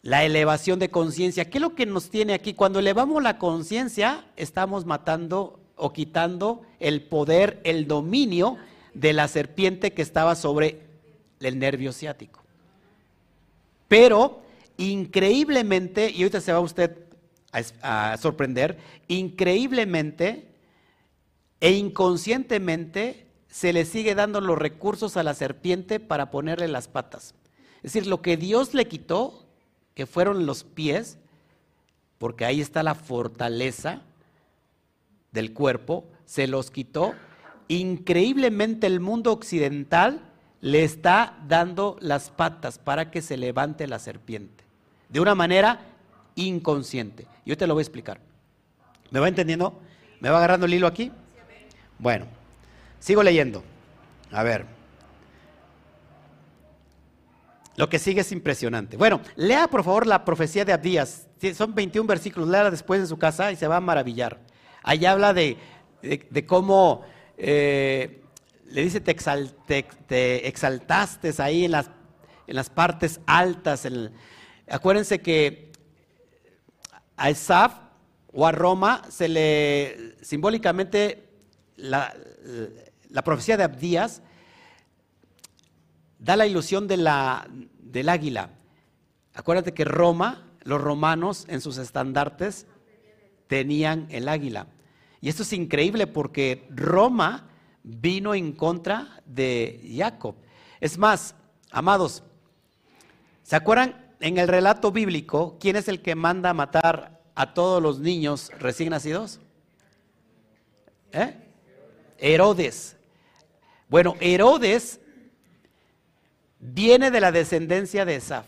la elevación de conciencia. ¿Qué es lo que nos tiene aquí? Cuando elevamos la conciencia, estamos matando o quitando el poder, el dominio de la serpiente que estaba sobre el nervio ciático. Pero, increíblemente, y ahorita se va usted a, a sorprender, increíblemente e inconscientemente se le sigue dando los recursos a la serpiente para ponerle las patas. Es decir, lo que Dios le quitó, que fueron los pies, porque ahí está la fortaleza del cuerpo, se los quitó. Increíblemente el mundo occidental le está dando las patas para que se levante la serpiente, de una manera inconsciente. Yo te lo voy a explicar. ¿Me va entendiendo? ¿Me va agarrando el hilo aquí? Bueno, sigo leyendo. A ver. Lo que sigue es impresionante. Bueno, lea por favor la profecía de Abdías. Son 21 versículos, lea después en su casa y se va a maravillar. Ahí habla de, cómo eh, le dice, te, exaltaste ahí en las, en las partes altas. acuérdense que a Esaf o a Roma se le simbólicamente la, profecía de Abdías da la ilusión del águila. Acuérdate que Roma, los romanos en sus estandartes tenían el águila. Y esto es increíble porque Roma vino en contra de Jacob. Es más, amados, ¿se acuerdan en el relato bíblico quién es el que manda a matar a todos los niños recién nacidos? ¿Eh? Herodes. Bueno, Herodes viene de la descendencia de Esaf.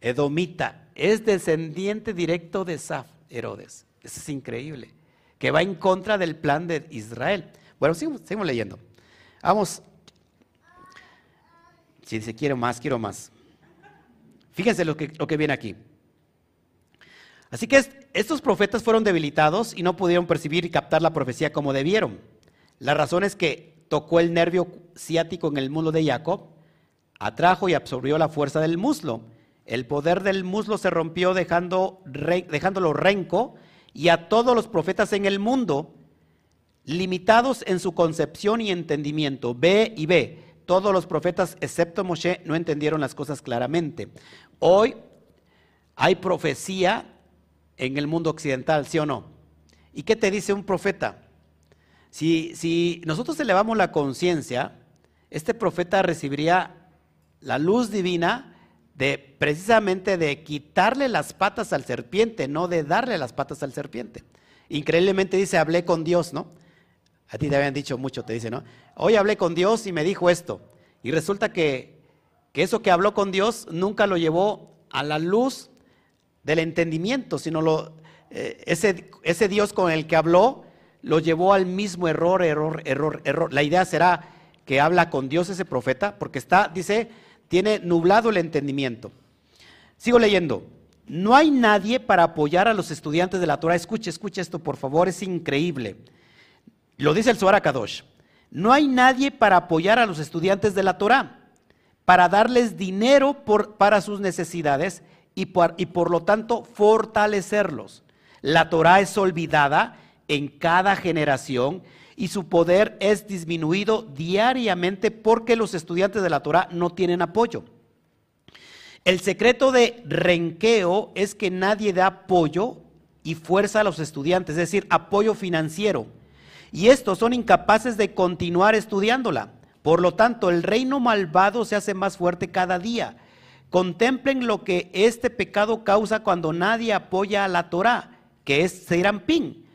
Edomita. Es descendiente directo de Esaf, Herodes. Eso es increíble que va en contra del plan de Israel. Bueno, seguimos, leyendo. Vamos. Si se quiere más, quiero más. Fíjense lo que, lo que viene aquí. Así que estos profetas fueron debilitados y no pudieron percibir y captar la profecía como debieron. La razón es que tocó el nervio ciático en el muslo de Jacob, atrajo y absorbió la fuerza del muslo. El poder del muslo se rompió dejando, dejándolo renco y a todos los profetas en el mundo, limitados en su concepción y entendimiento. Ve y ve. Todos los profetas, excepto Moshe, no entendieron las cosas claramente. Hoy hay profecía en el mundo occidental, ¿sí o no? ¿Y qué te dice un profeta? Si, si nosotros elevamos la conciencia, este profeta recibiría la luz divina de precisamente de quitarle las patas al serpiente, no de darle las patas al serpiente. Increíblemente dice, hablé con Dios, ¿no? A ti te habían dicho mucho, te dice, ¿no? Hoy hablé con Dios y me dijo esto. Y resulta que, que eso que habló con Dios nunca lo llevó a la luz del entendimiento, sino lo, eh, ese, ese Dios con el que habló lo llevó al mismo error, error, error, error. La idea será que habla con Dios ese profeta, porque está, dice, tiene nublado el entendimiento. Sigo leyendo. No hay nadie para apoyar a los estudiantes de la Torah. Escuche, escuche esto, por favor, es increíble. Lo dice el Zohar Kadosh. No hay nadie para apoyar a los estudiantes de la Torah, para darles dinero para sus necesidades y por, y por lo tanto fortalecerlos. La Torah es olvidada en cada generación y su poder es disminuido diariamente porque los estudiantes de la Torah no tienen apoyo. El secreto de renqueo es que nadie da apoyo y fuerza a los estudiantes, es decir, apoyo financiero. Y estos son incapaces de continuar estudiándola. Por lo tanto, el reino malvado se hace más fuerte cada día. Contemplen lo que este pecado causa cuando nadie apoya a la Torah, que es Seirampín,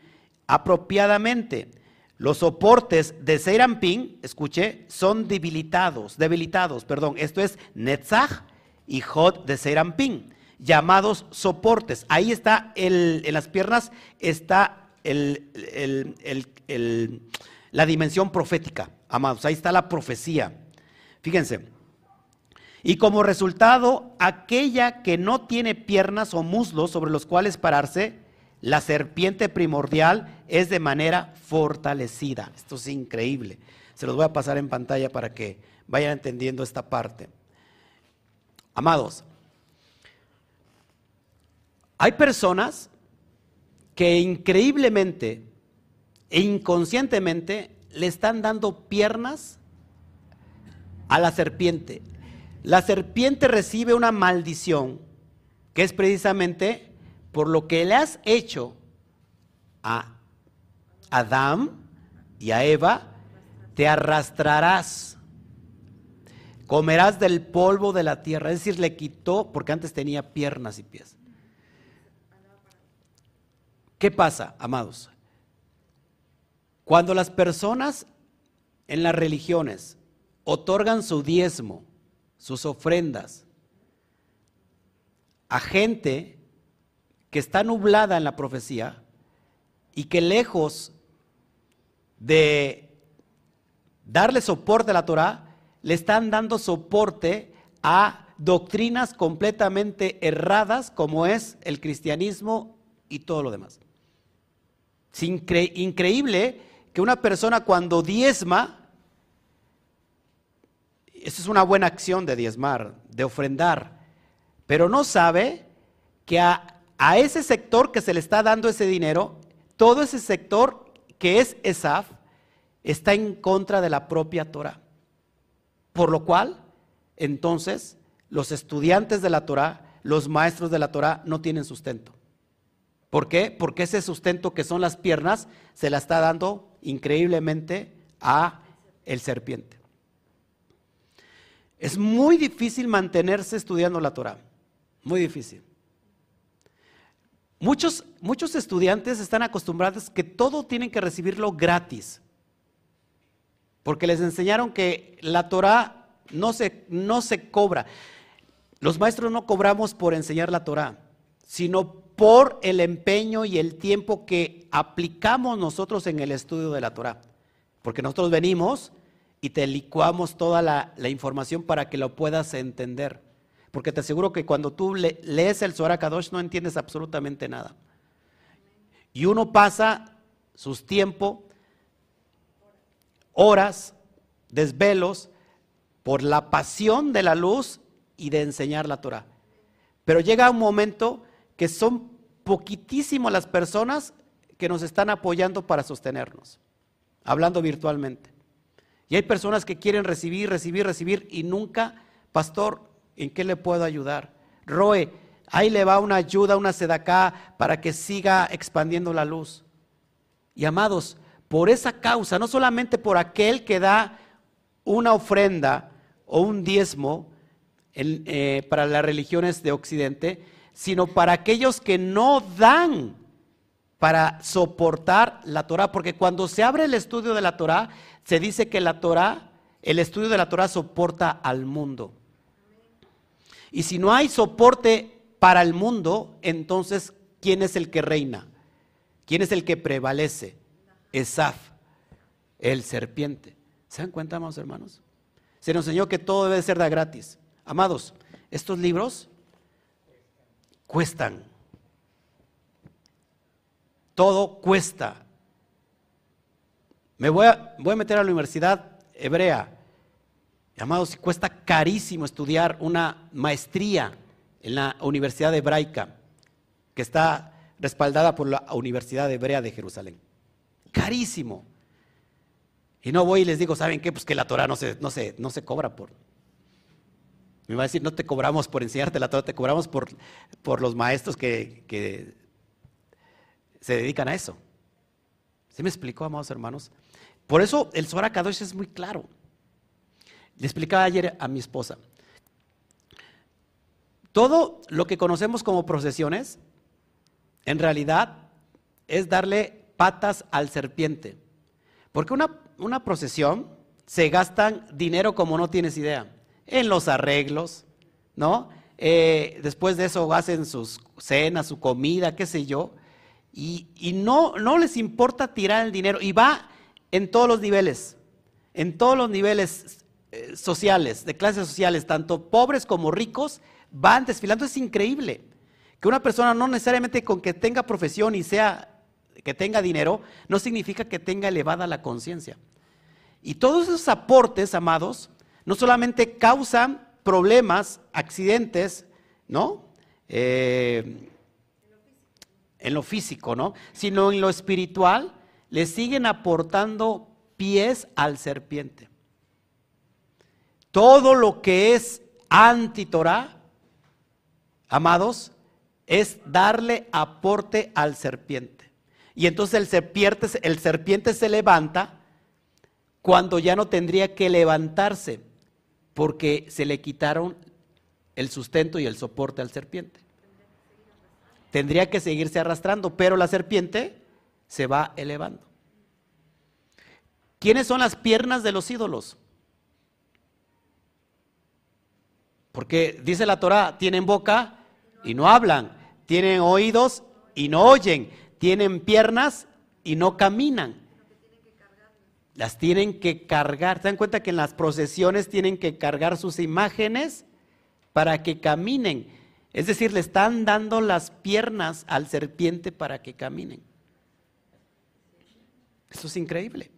apropiadamente. Los soportes de Seirampin, escuche, son debilitados, debilitados, perdón. Esto es Netzach y Hod de Seirampin, llamados soportes. Ahí está, el, en las piernas está la dimensión profética, amados. Ahí está la profecía. Fíjense. Y como resultado, aquella que no tiene piernas o muslos sobre los cuales pararse, la serpiente primordial es de manera fortalecida. Esto es increíble. Se los voy a pasar en pantalla para que vayan entendiendo esta parte. Amados, hay personas que increíblemente e inconscientemente le están dando piernas a la serpiente. La serpiente recibe una maldición que es precisamente por lo que le has hecho a Adán y a Eva, te arrastrarás, comerás del polvo de la tierra. Es decir, le quitó, porque antes tenía piernas y pies. ¿Qué pasa, amados? Cuando las personas en las religiones otorgan su diezmo, sus ofrendas, a gente que está nublada en la profecía y que lejos de darle soporte a la Torah, le están dando soporte a doctrinas completamente erradas como es el cristianismo y todo lo demás. Es increíble que una persona cuando diezma, esa es una buena acción de diezmar, de ofrendar, pero no sabe que a, a ese sector que se le está dando ese dinero, todo ese sector que es ESAF, está en contra de la propia Torah. Por lo cual, entonces, los estudiantes de la Torah, los maestros de la Torah, no tienen sustento. ¿Por qué? Porque ese sustento que son las piernas se la está dando increíblemente a el serpiente. Es muy difícil mantenerse estudiando la Torah, muy difícil. Muchos, muchos estudiantes están acostumbrados que todo tienen que recibirlo gratis, porque les enseñaron que la Torah no se, no se cobra. Los maestros no cobramos por enseñar la Torah, sino por el empeño y el tiempo que aplicamos nosotros en el estudio de la Torah. Porque nosotros venimos y te licuamos toda la, información para que lo puedas entender. Porque te aseguro que cuando tú lees el Zohar Kadosh no entiendes absolutamente nada. Y uno pasa sus tiempos, horas, desvelos, por la pasión de la luz y de enseñar la Torah. Pero llega un momento que son poquitísimas las personas que nos están apoyando para sostenernos, hablando virtualmente. Y hay personas que quieren recibir, recibir, recibir y nunca, pastor, ¿en qué le puedo ayudar? Roe, ahí le va una ayuda, una sedacá para que siga expandiendo la luz. Y amados, por esa causa, no solamente por aquel que da una ofrenda o un diezmo eh, para las religiones de Occidente, sino para aquellos que no dan para soportar la Torah, porque cuando se abre el estudio de la Torah, se dice que la Torah, el estudio de la Torah soporta al mundo. Y si no hay soporte para el mundo, entonces, ¿quién es el que reina? ¿Quién es el que prevalece? Esaf, el serpiente. ¿Se dan cuenta, amados hermanos? Se nos enseñó que todo debe ser de gratis. Amados, estos libros cuestan. Todo cuesta. Me voy a, voy a meter a la universidad hebrea. Amados, cuesta carísimo estudiar una maestría en la Universidad Hebraica, que está respaldada por la Universidad Hebrea de Jerusalén. Carísimo. Y no voy y les digo, ¿saben qué? Pues que la Torah no se, no no se cobra por, me va a decir, no te cobramos por enseñarte la Torah, te cobramos por, por los maestros que, se dedican a eso. ¿Sí me explicó, amados hermanos? Por eso el Zohar Kadosh es muy claro. Le explicaba ayer a mi esposa. Todo lo que conocemos como procesiones, en realidad es darle patas al serpiente. Porque una, una procesión se gastan dinero como no tienes idea en los arreglos, ¿no? Eh, después de eso hacen sus cenas, su comida, qué sé yo, y, no, no les importa tirar el dinero, y va en todos los niveles, en todos los niveles eh, sociales, de clases sociales, tanto pobres como ricos, van desfilando. Es increíble que una persona no necesariamente con que tenga profesión y sea que tenga dinero, no significa que tenga elevada la conciencia. Y todos esos aportes, amados, no solamente causan problemas, accidentes, ¿no? Eh, en lo físico, ¿no? Sino en lo espiritual, le siguen aportando pies al serpiente. Todo lo que es anti-Torah, amados, es darle aporte al serpiente. Y entonces el serpiente, el serpiente se levanta cuando ya no tendría que levantarse porque se le quitaron el sustento y el soporte al serpiente. Tendría que seguirse arrastrando, pero la serpiente se va elevando. ¿Quiénes son las piernas de los ídolos? Porque dice la Torah, tienen boca y no hablan, tienen oídos y no oyen, tienen piernas y no caminan. Las tienen que cargar. ¿Se dan cuenta que en las procesiones tienen que cargar sus imágenes para que caminen? Es decir, le están dando las piernas al serpiente para que caminen. Eso es increíble.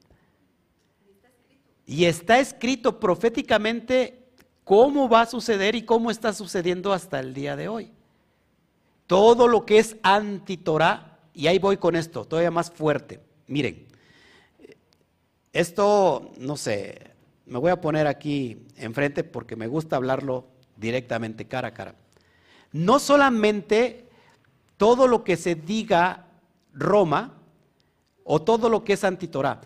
Y está escrito proféticamente cómo va a suceder y cómo está sucediendo hasta el día de hoy. Todo lo que es anti-Torah, y ahí voy con esto, todavía más fuerte. Miren, esto, no sé, me voy a poner aquí enfrente porque me gusta hablarlo directamente, cara a cara. No solamente todo lo que se diga Roma o todo lo que es anti-Torah,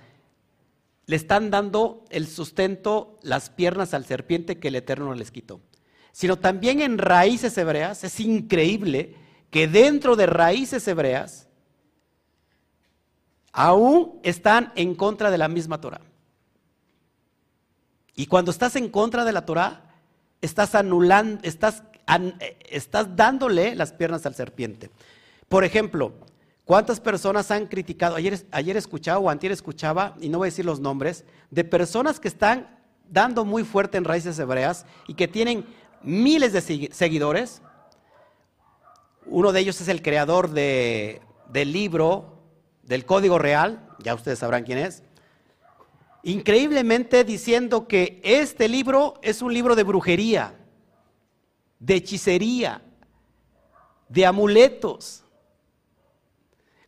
le están dando el sustento, las piernas al serpiente que el Eterno les quitó. Sino también en raíces hebreas, es increíble que dentro de raíces hebreas aún están en contra de la misma Torah. Y cuando estás en contra de la Torah, estás anulando, estás, estás dándole las piernas al serpiente. Por ejemplo, ¿Cuántas personas han criticado? Ayer, ayer escuchaba o antier escuchaba, y no voy a decir los nombres, de personas que están dando muy fuerte en raíces hebreas y que tienen miles de seguidores. Uno de ellos es el creador de, del libro del Código Real, ya ustedes sabrán quién es. Increíblemente diciendo que este libro es un libro de brujería, de hechicería, de amuletos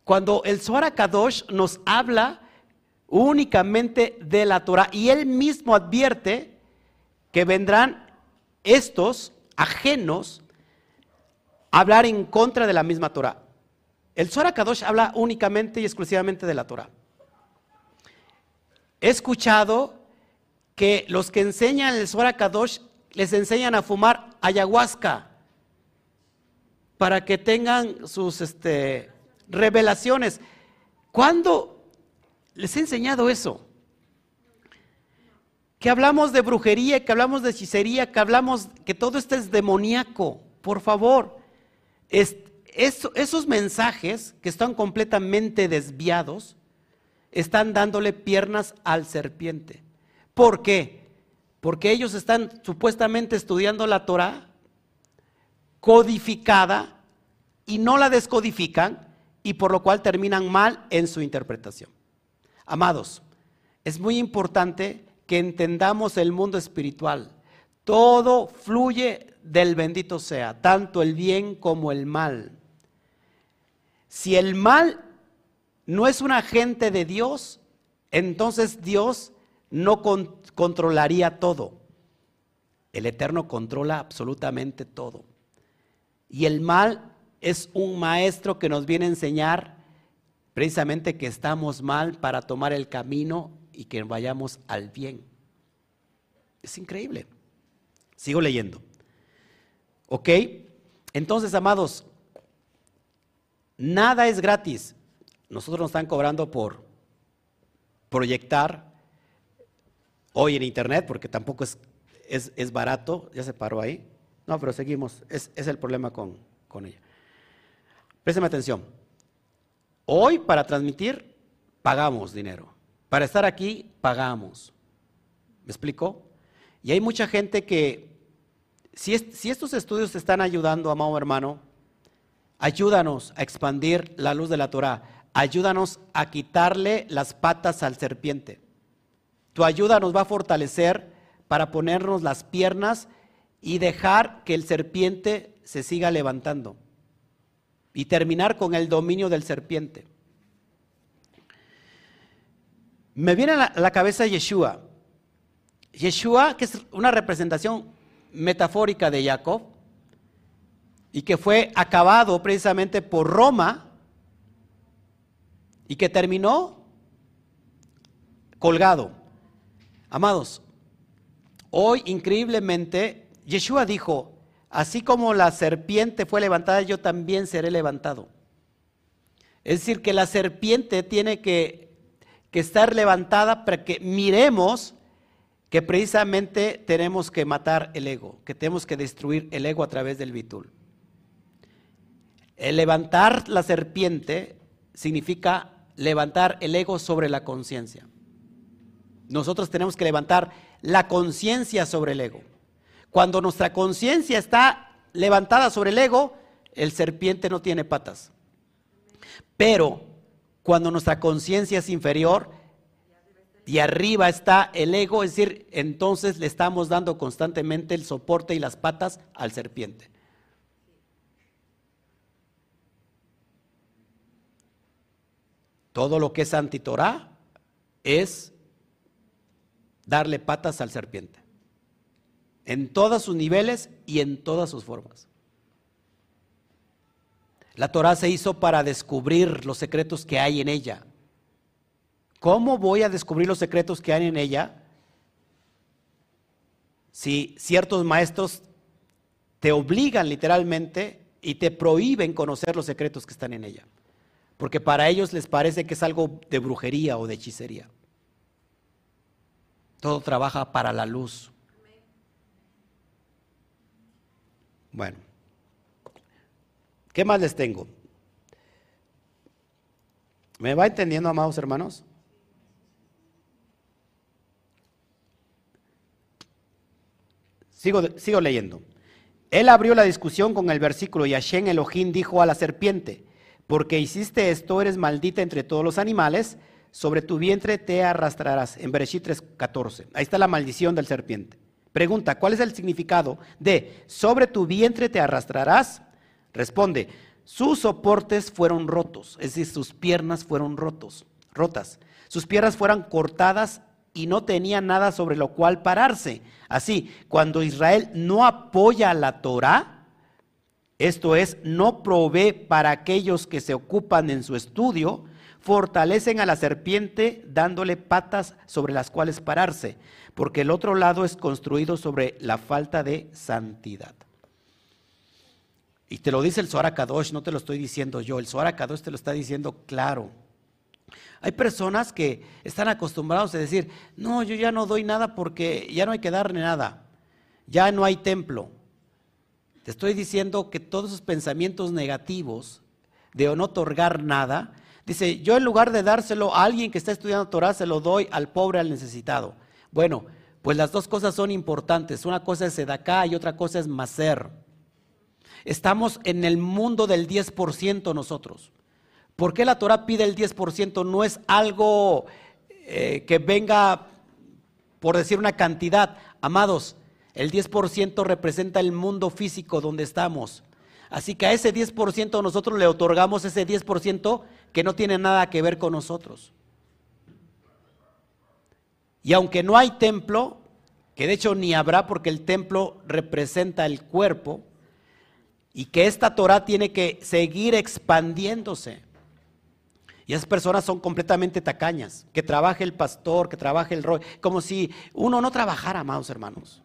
cuando el Zohar Kadosh nos habla únicamente de la Torah y él mismo advierte que vendrán estos ajenos a hablar en contra de la misma Torah. El Zohar Kadosh habla únicamente y exclusivamente de la Torah. He escuchado que los que enseñan el Zohar Kadosh les enseñan a fumar ayahuasca para que tengan sus este, revelaciones. ¿Cuándo les he enseñado eso? Que hablamos de brujería, que hablamos de hechicería, que hablamos que todo esto es demoníaco. Por favor, esos mensajes que están completamente desviados están dándole piernas al serpiente. ¿Por qué? Porque ellos están supuestamente estudiando la Torah codificada y no la descodifican y por lo cual terminan mal en su interpretación. Amados, es muy importante que entendamos el mundo espiritual. Todo fluye del bendito sea, tanto el bien como el mal. Si el mal no es un agente de Dios, entonces Dios no controlaría todo. El Eterno controla absolutamente todo. Y el mal es un maestro que nos viene a enseñar precisamente que estamos mal para tomar el camino y que vayamos al bien. Es increíble. Sigo leyendo. ¿Ok? Entonces, amados, nada es gratis. Nosotros nos están cobrando por proyectar hoy en internet, porque tampoco es, es, barato, ya se paró ahí. No, pero seguimos, es, el problema con, con ella. Présteme atención. Hoy para transmitir pagamos dinero. Para estar aquí pagamos. ¿Me explico? Y hay mucha gente que, si, si estos estudios te están ayudando, amado hermano, ayúdanos a expandir la luz de la Torah. Ayúdanos a quitarle las patas al serpiente. Tu ayuda nos va a fortalecer para ponernos las piernas y dejar que el serpiente se siga levantando y terminar con el dominio del serpiente. Me viene a la, cabeza Yeshua. Yeshua, que es una representación metafórica de Jacob, y que fue acabado precisamente por Roma, y que terminó colgado. Amados, hoy increíblemente Yeshua dijo, así como la serpiente fue levantada, yo también seré levantado. Es decir, que la serpiente tiene que, estar levantada para que miremos que precisamente tenemos que matar el ego, que tenemos que destruir el ego a través del bitul. El levantar la serpiente significa levantar el ego sobre la conciencia. Nosotros tenemos que levantar la conciencia sobre el ego. Cuando nuestra conciencia está levantada sobre el ego, el serpiente no tiene patas. Pero cuando nuestra conciencia es inferior y arriba está el ego, es decir, entonces le estamos dando constantemente el soporte y las patas al serpiente. Todo lo que es antitorá es darle patas al serpiente. En todos sus niveles y en todas sus formas. La Torah se hizo para descubrir los secretos que hay en ella. ¿Cómo voy a descubrir los secretos que hay en ella? Si ciertos maestros te obligan literalmente y te prohíben conocer los secretos que están en ella. Porque para ellos les parece que es algo de brujería o de hechicería. Todo trabaja para la luz. Bueno. ¿Qué más les tengo? ¿Me va entendiendo, amados hermanos? Sigo, sigo leyendo. Él abrió la discusión con el versículo y Hashem Elohim dijo a la serpiente, porque hiciste esto, eres maldita entre todos los animales, sobre tu vientre te arrastrarás. En Bereshit 3.14. Ahí está la maldición del serpiente. Pregunta, ¿cuál es el significado de sobre tu vientre te arrastrarás? Responde, sus soportes fueron rotos, es decir, sus piernas fueron rotos, rotas. Sus piernas fueron cortadas y no tenía nada sobre lo cual pararse. Así, cuando Israel no apoya la Torah, esto es, no provee para aquellos que se ocupan en su estudio, fortalecen a la serpiente dándole patas sobre las cuales pararse, porque el otro lado es construido sobre la falta de santidad. Y te lo dice el Zohar Kadosh, no te lo estoy diciendo yo, el Zohar Kadosh te lo está diciendo claro. Hay personas que están acostumbrados a decir, no, yo ya no doy nada porque ya no hay que darle nada, ya no hay templo. Te estoy diciendo que todos esos pensamientos negativos de no otorgar nada, dice, yo en lugar de dárselo a alguien que está estudiando Torah, se lo doy al pobre, al necesitado. Bueno, pues las dos cosas son importantes. Una cosa es sedacá y otra cosa es maser. Estamos en el mundo del 10% nosotros. ¿Por qué la Torah pide el 10%? No es algo eh, que venga por decir una cantidad. Amados, el 10% representa el mundo físico donde estamos. Así que a ese 10% nosotros le otorgamos ese 10% que no tiene nada que ver con nosotros. Y aunque no hay templo, que de hecho ni habrá porque el templo representa el cuerpo, y que esta Torah tiene que seguir expandiéndose. Y esas personas son completamente tacañas, que trabaje el pastor, que trabaje el rol, como si uno no trabajara, amados hermanos.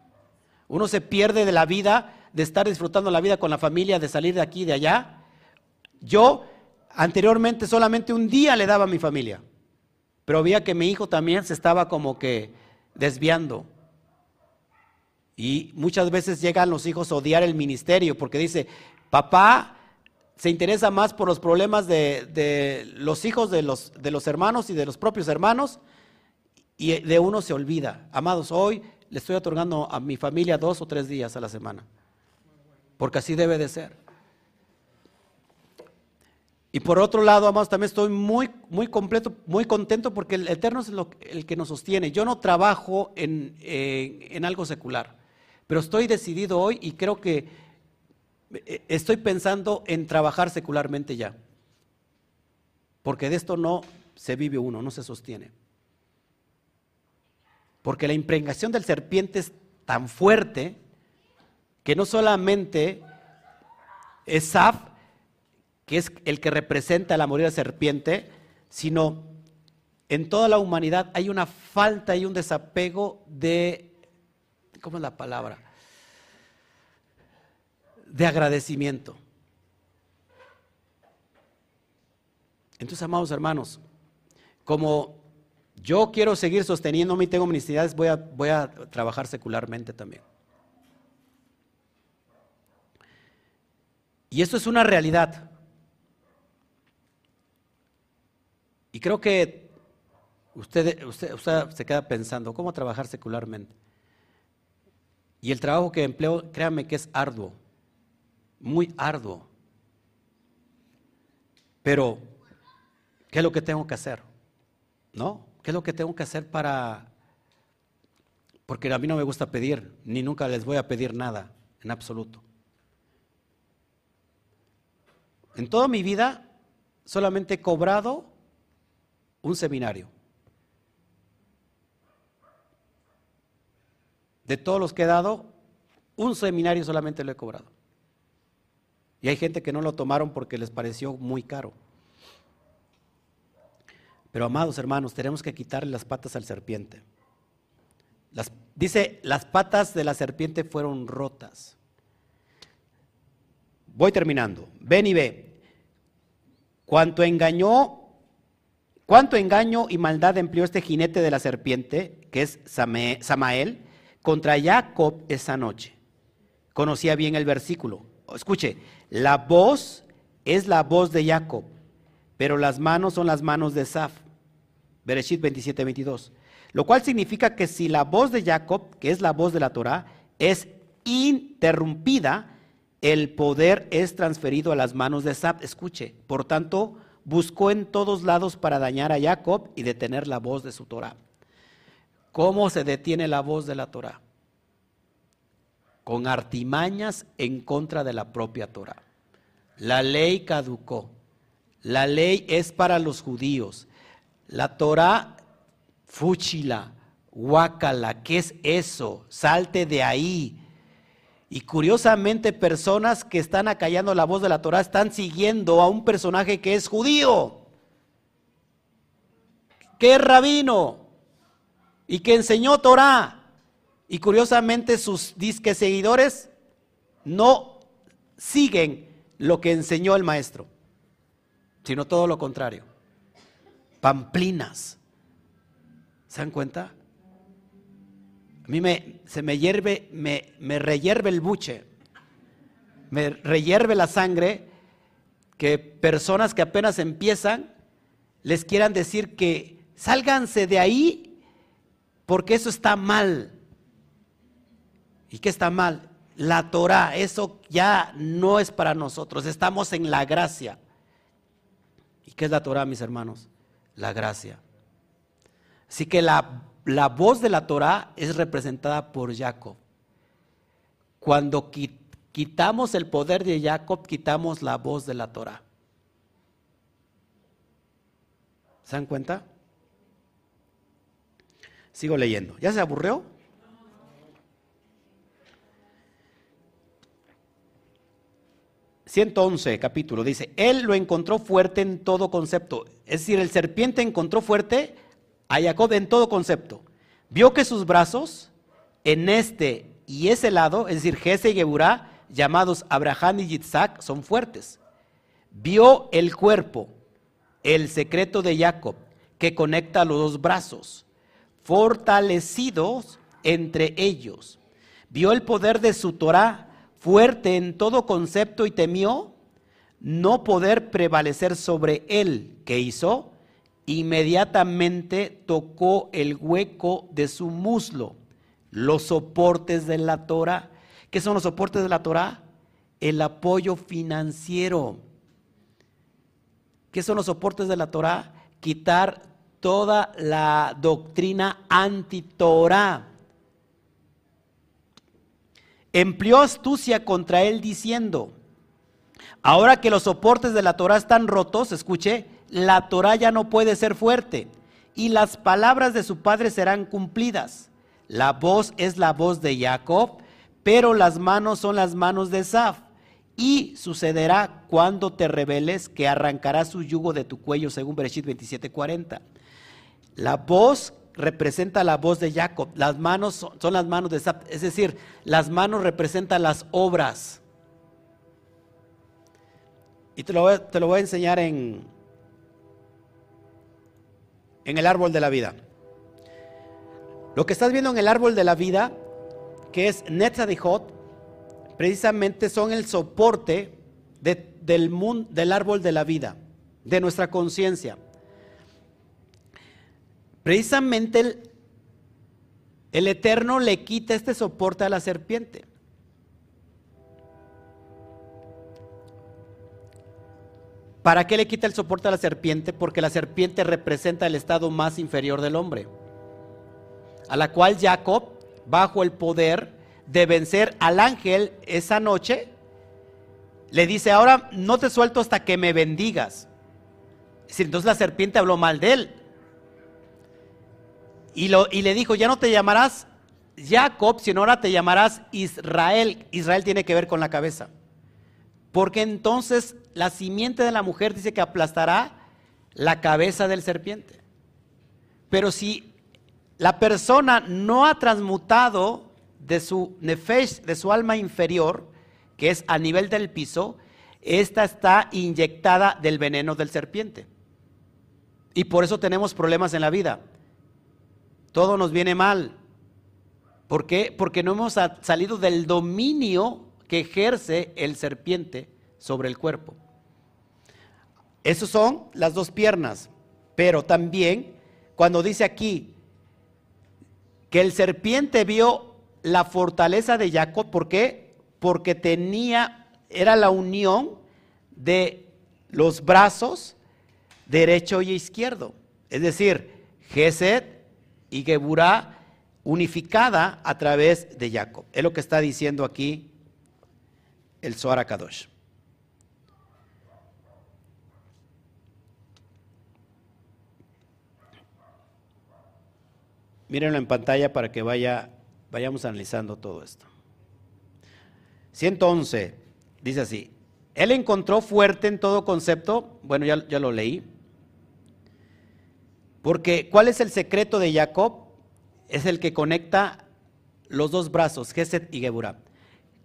Uno se pierde de la vida, de estar disfrutando la vida con la familia, de salir de aquí, de allá. Yo anteriormente solamente un día le daba a mi familia, pero veía que mi hijo también se estaba como que desviando. Y muchas veces llegan los hijos a odiar el ministerio porque dice, papá se interesa más por los problemas de, los hijos de los, de los hermanos y de los propios hermanos y de uno se olvida. Amados, hoy le estoy otorgando a mi familia dos o tres días a la semana, porque así debe de ser. Y por otro lado, amados, también estoy muy, muy completo, muy contento porque el Eterno es el que nos sostiene. Yo no trabajo en, en algo secular. Pero estoy decidido hoy y creo que eh, estoy pensando en trabajar secularmente ya. Porque de esto no se vive uno, no se sostiene. Porque la impregnación del serpiente es tan fuerte que no solamente es Saf, que es el que representa la morir de serpiente, sino en toda la humanidad hay una falta y un desapego de, ¿cómo es la palabra? De agradecimiento. Entonces, amados hermanos, como yo quiero seguir sosteniéndome y tengo mis necesidades, voy a, voy a trabajar secularmente también. Y esto es una realidad. Y creo que usted, usted, se queda pensando, ¿cómo trabajar secularmente? Y el trabajo que empleo, créame que es arduo, muy arduo. Pero, ¿qué es lo que tengo que hacer? ¿No? ¿Qué es lo que tengo que hacer para... Porque a mí no me gusta pedir, ni nunca les voy a pedir nada, en absoluto. En toda mi vida solamente he cobrado un seminario. De todos los que he dado, un seminario solamente lo he cobrado. Y hay gente que no lo tomaron porque les pareció muy caro. Pero amados hermanos, tenemos que quitarle las patas al serpiente. dice, las patas de la serpiente fueron rotas. Voy terminando. Ven y ve. Cuánto engañó, cuánto engaño y maldad empleó este jinete de la serpiente, que es Samael, contra Jacob esa noche. Conocía bien el versículo. Escuche, la voz es la voz de Jacob pero las manos son las manos de Saf. Bereshit 27, 22. Lo cual significa que si la voz de Jacob, que es la voz de la Torah, es interrumpida, el poder es transferido a las manos de Saf. Escuche, por tanto, buscó en todos lados para dañar a Jacob y detener la voz de su Torah. ¿Cómo se detiene la voz de la Torah? Con artimañas en contra de la propia Torah. La ley caducó. La ley es para los judíos. La Torah, fúchila, guácala, ¿qué es eso? Salte de ahí. Y curiosamente personas que están acallando la voz de la Torah están siguiendo a un personaje que es judío, que es rabino y que enseñó Torah. Y curiosamente sus disques seguidores no siguen lo que enseñó el maestro sino todo lo contrario. Pamplinas. ¿Se dan cuenta? A mí me, se me hierve, me, me el buche, me reyerve la sangre que personas que apenas empiezan les quieran decir que sálganse de ahí porque eso está mal. ¿Y qué está mal? La Torah, eso ya no es para nosotros, estamos en la gracia. ¿Qué es la Torah, mis hermanos? La gracia. Así que la, la voz de la Torah es representada por Jacob. Cuando quitamos el poder de Jacob, quitamos la voz de la Torah. ¿Se dan cuenta? Sigo leyendo. ¿Ya se aburrió? 111 capítulo dice, él lo encontró fuerte en todo concepto. Es decir, el serpiente encontró fuerte a Jacob en todo concepto. Vio que sus brazos en este y ese lado, es decir, Jesse y Geburá, llamados Abraham y Yitzhak, son fuertes. Vio el cuerpo, el secreto de Jacob, que conecta los dos brazos, fortalecidos entre ellos. Vio el poder de su Torah fuerte en todo concepto y temió no poder prevalecer sobre él. ¿Qué hizo? Inmediatamente tocó el hueco de su muslo, los soportes de la Torah. ¿Qué son los soportes de la Torah? El apoyo financiero. ¿Qué son los soportes de la Torah? Quitar toda la doctrina anti-Torah empleó astucia contra él diciendo, ahora que los soportes de la Torah están rotos, escuche, la Torah ya no puede ser fuerte y las palabras de su padre serán cumplidas. La voz es la voz de Jacob, pero las manos son las manos de Saf. Y sucederá cuando te rebeles que arrancará su yugo de tu cuello, según Bereshit 27:40. La voz representa la voz de Jacob, las manos son, las manos de Sab, es decir, las manos representan las obras. Y te lo te lo voy a enseñar en, en el árbol de la vida. Lo que estás viendo en el árbol de la vida, que es Netzadihot, precisamente son el soporte del, mundo, del árbol de la vida, de nuestra conciencia. Precisamente el Eterno le quita este soporte a la serpiente. ¿Para qué le quita el soporte a la serpiente? Porque la serpiente representa el estado más inferior del hombre, a la cual Jacob, bajo el poder de vencer al ángel esa noche, le dice, ahora no te suelto hasta que me bendigas. Entonces la serpiente habló mal de él. Y, y le dijo, ya no te llamarás Jacob, sino ahora te llamarás Israel. Israel tiene que ver con la cabeza. Porque entonces la simiente de la mujer dice que aplastará la cabeza del serpiente. Pero si la persona no ha transmutado de su nefesh, de su alma inferior, que es a nivel del piso, esta está inyectada del veneno del serpiente. Y por eso tenemos problemas en la vida. Todo nos viene mal. ¿Por qué? Porque no hemos salido del dominio que ejerce el serpiente sobre el cuerpo. Esas son las dos piernas, pero también cuando dice aquí que el serpiente vio la fortaleza de Jacob, ¿por qué? Porque tenía, era la unión de los brazos derecho y izquierdo, es decir, Gesed y Geburah unificada a través de Jacob. Es lo que está diciendo aquí el Zohar Kadosh. Mírenlo en pantalla para que vaya, vayamos analizando todo esto. 111, dice así, él encontró fuerte en todo concepto, bueno, ya, ya lo leí, porque ¿cuál es el secreto de Jacob? Es el que conecta los dos brazos, Geset y Geburah.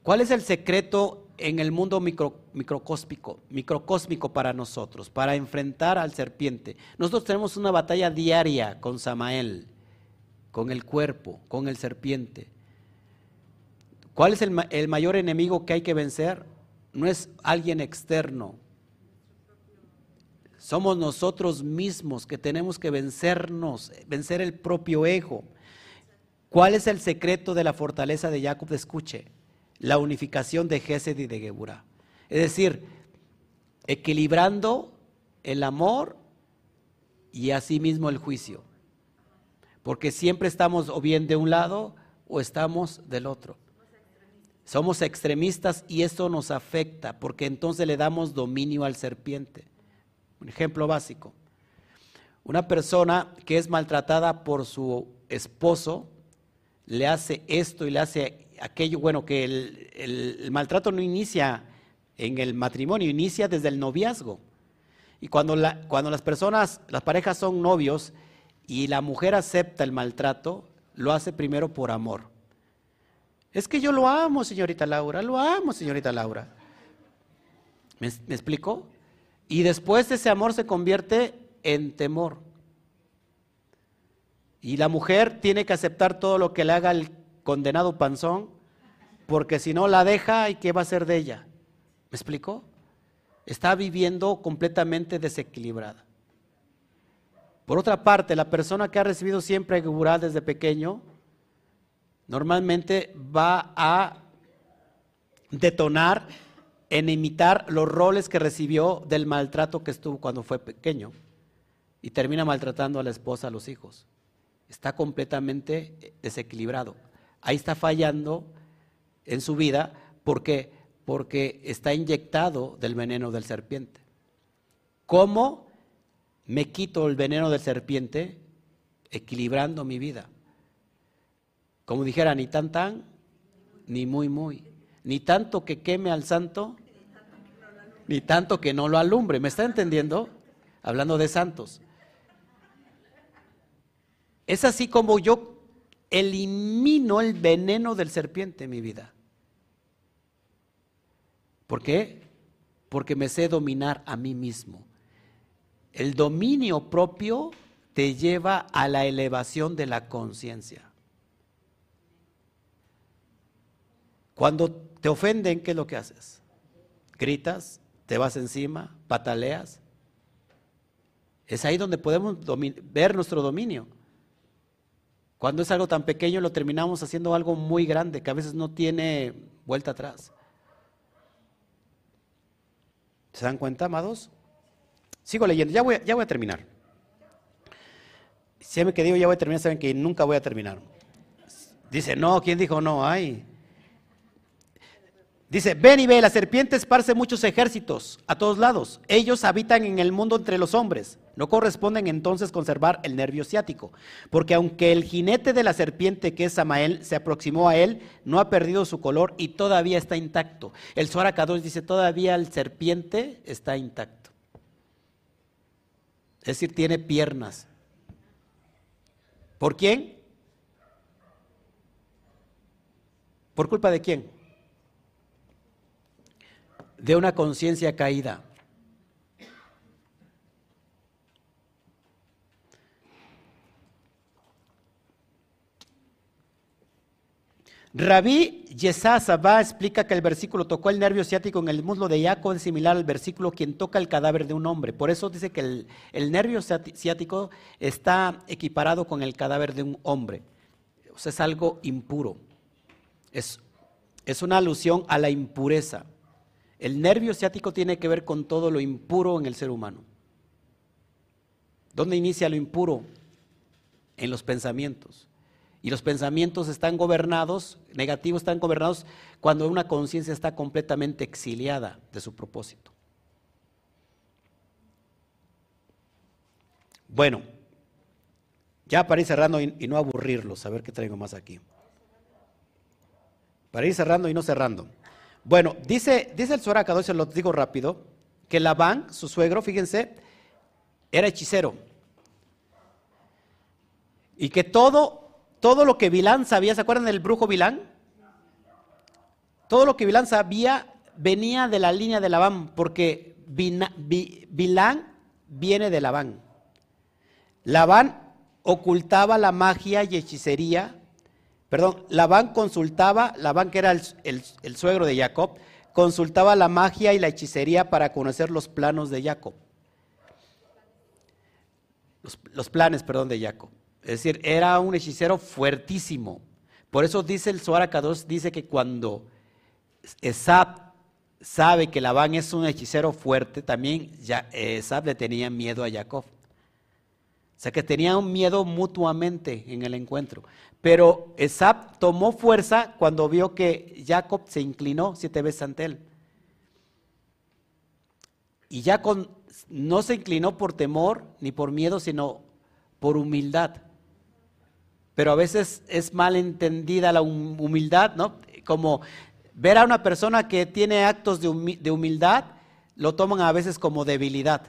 ¿Cuál es el secreto en el mundo micro, microcósmico, para nosotros, para enfrentar al serpiente. Nosotros tenemos una batalla diaria con Samael, con el cuerpo, con el serpiente. ¿Cuál es el mayor enemigo que hay que vencer? No es alguien externo. Somos nosotros mismos que tenemos que vencernos, vencer el propio ego. ¿Cuál es el secreto de la fortaleza de Jacob? Escuche, la unificación de Gesed y de Geburah. Es decir, equilibrando el amor y asimismo el juicio. Porque siempre estamos o bien de un lado o estamos del otro. Somos extremistas y esto nos afecta porque entonces le damos dominio al serpiente. Un ejemplo básico. Una persona que es maltratada por su esposo le hace esto y le hace aquello, bueno, que el, maltrato no inicia en el matrimonio, inicia desde el noviazgo. Y cuando, cuando las personas, las parejas son novios y la mujer acepta el maltrato, lo hace primero por amor. Es que yo lo amo, señorita Laura, lo amo, señorita Laura. ¿Me, me explico? Y después ese amor se convierte en temor. Y la mujer tiene que aceptar todo lo que le haga el condenado panzón, porque si no la deja, ¿y qué va a hacer de ella? ¿Me explicó? Está viviendo completamente desequilibrada. Por otra parte, la persona que ha recibido siempre Geburah desde pequeño, normalmente va a detonar en imitar los roles que recibió del maltrato que estuvo cuando fue pequeño y termina maltratando a la esposa, a los hijos. Está completamente desequilibrado ahí está fallando en su vida. ¿Por qué? Porque está inyectado del veneno del serpiente. ¿Cómo me quito el veneno del serpiente? Equilibrando mi vida. Como dijera, ni tan tan, ni muy muy. Ni tanto que queme al santo, ni tanto que no lo alumbre. ¿Me está entendiendo? Hablando de santos. Es así como yo elimino el veneno del serpiente en mi vida. ¿Por qué? Porque me sé dominar a mí mismo. El dominio propio te lleva a la elevación de la conciencia. Cuando te ofenden, ¿qué es lo que haces? Gritas, te vas encima, pataleas. Es ahí donde podemos ver nuestro dominio. Cuando es algo tan pequeño lo terminamos haciendo algo muy grande que a veces no tiene vuelta atrás. ¿Se dan cuenta, amados? Sigo leyendo, ya voy, ya voy a terminar. Siempre que digo ya voy a terminar, saben que nunca voy a terminar. Dice, no, ¿quién dijo no? Ay. Dice, ven y ve, la serpiente esparce muchos ejércitos a todos lados. Ellos habitan en el mundo entre los hombres. No corresponden entonces conservar el nervio ciático, porque aunque el jinete de la serpiente que es Samael se aproximó a él, no ha perdido su color y todavía está intacto. El Suara dice, todavía el serpiente está intacto. Es decir, tiene piernas. ¿Por quién? ¿Por culpa de quién? De una conciencia caída. Rabí Yesá explica que el versículo tocó el nervio ciático en el muslo de Jacob es similar al versículo quien toca el cadáver de un hombre. Por eso dice que el, el, nervio ciático está equiparado con el cadáver de un hombre. O sea, es algo impuro. Es, es una alusión a la impureza. El nervio ciático tiene que ver con todo lo impuro en el ser humano. ¿Dónde inicia lo impuro? En los pensamientos. Y los pensamientos están gobernados, negativos están gobernados cuando una conciencia está completamente exiliada de su propósito. Bueno, ya para ir cerrando y, no aburrirlos, a ver qué traigo más aquí. Para ir cerrando y no cerrando. Bueno, dice, dice el Soracado, se lo digo rápido, que Labán, su suegro, fíjense, era hechicero. Y que todo todo lo que Vilán sabía, ¿se acuerdan del brujo Vilán? Todo lo que Vilán sabía venía de la línea de Labán, porque Vilán viene de Labán. Labán ocultaba la magia y hechicería, perdón, Labán consultaba, Labán que era el, suegro de Jacob, consultaba la magia y la hechicería para conocer los planos de Jacob. Los, los planes, perdón, de Jacob. Es decir, era un hechicero fuertísimo. Por eso dice el Zohar dice que cuando Esab sabe que Labán es un hechicero fuerte, también Esab le tenía miedo a Jacob. O sea que tenían miedo mutuamente en el encuentro. Pero Esab tomó fuerza cuando vio que Jacob se inclinó siete veces ante él. Y Jacob no se inclinó por temor ni por miedo, sino por humildad pero a veces es mal entendida la humildad, ¿no? Como ver a una persona que tiene actos de, humildad, lo toman a veces como debilidad.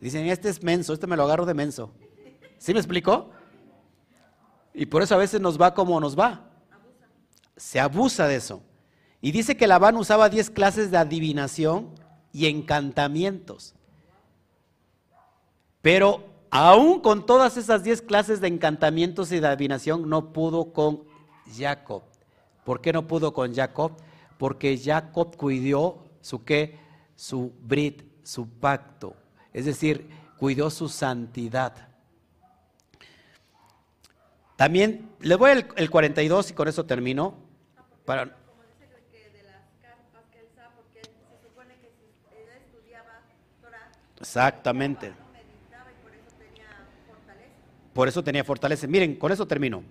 Dicen, este es menso, este me lo agarro de menso. ¿Sí me explicó? Y por eso a veces nos va como nos va. Se abusa de eso. Y dice que Labán usaba 10 clases de adivinación y encantamientos. Pero Aún con todas esas diez clases de encantamientos y de adivinación, no pudo con Jacob. ¿Por qué no pudo con Jacob? Porque Jacob cuidó su qué? Su brit, su pacto. Es decir, cuidó su santidad. También, le voy al el 42 y con eso termino. Para, Exactamente. Por eso tenía fortaleza. Miren, con eso termino.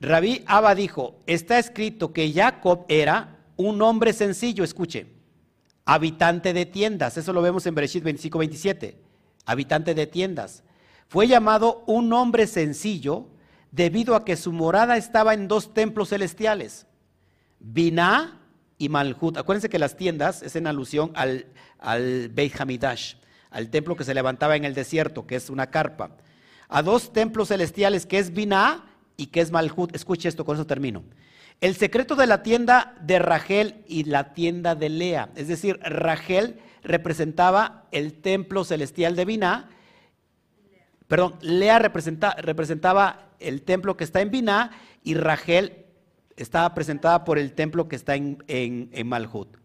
Rabí Abba dijo, está escrito que Jacob era un hombre sencillo, escuche, habitante de tiendas. Eso lo vemos en Bereshit 25, 27. Habitante de tiendas. Fue llamado un hombre sencillo debido a que su morada estaba en dos templos celestiales, Binah y Malhut. Acuérdense que las tiendas es en alusión al, al Beit Hamidash, al templo que se levantaba en el desierto, que es una carpa. A dos templos celestiales que es Binah y que es Malhut. Escuche esto, con eso termino. El secreto de la tienda de Rachel y la tienda de Lea. Es decir, Rachel representaba el templo celestial de Binah. Perdón, Lea representaba el templo que está en Binah y Rachel estaba presentada por el templo que está en, en Malhut.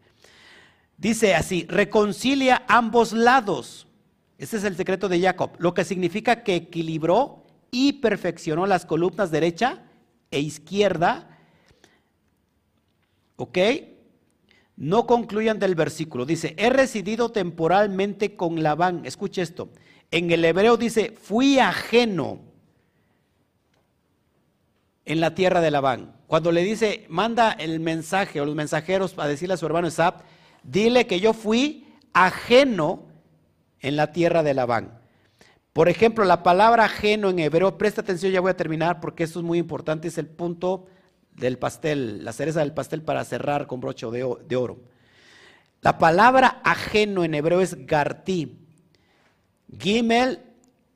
Dice así, reconcilia ambos lados. Ese es el secreto de Jacob, lo que significa que equilibró y perfeccionó las columnas derecha e izquierda ¿Ok? No concluyan del versículo. Dice, he residido temporalmente con Labán. Escuche esto. En el hebreo dice, fui ajeno en la tierra de Labán. Cuando le dice, manda el mensaje o los mensajeros a decirle a su hermano Esab, dile que yo fui ajeno en la tierra de Labán. Por ejemplo, la palabra ajeno en hebreo, presta atención, ya voy a terminar porque esto es muy importante, es el punto del pastel, la cereza del pastel para cerrar con broche de, oro. La palabra ajeno en hebreo es garti. Gimel,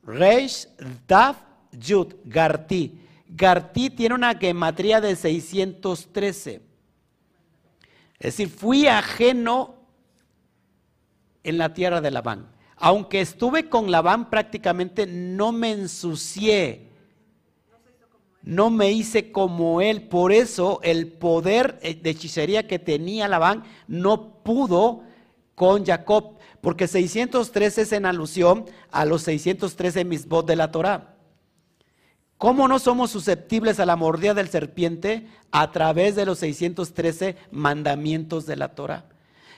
Reish, Daf, Yud, garti. Garti tiene una gematría de 613. Es decir, fui ajeno en la tierra de Labán. Aunque estuve con Labán prácticamente no me ensucié no me hice como él. Por eso el poder eh, de hechicería que tenía Labán no pudo con Jacob, porque 613 es en alusión a los 613 misbot de la Torah. ¿Cómo no somos susceptibles a la mordida del serpiente a través de los 613 mandamientos de la Torah?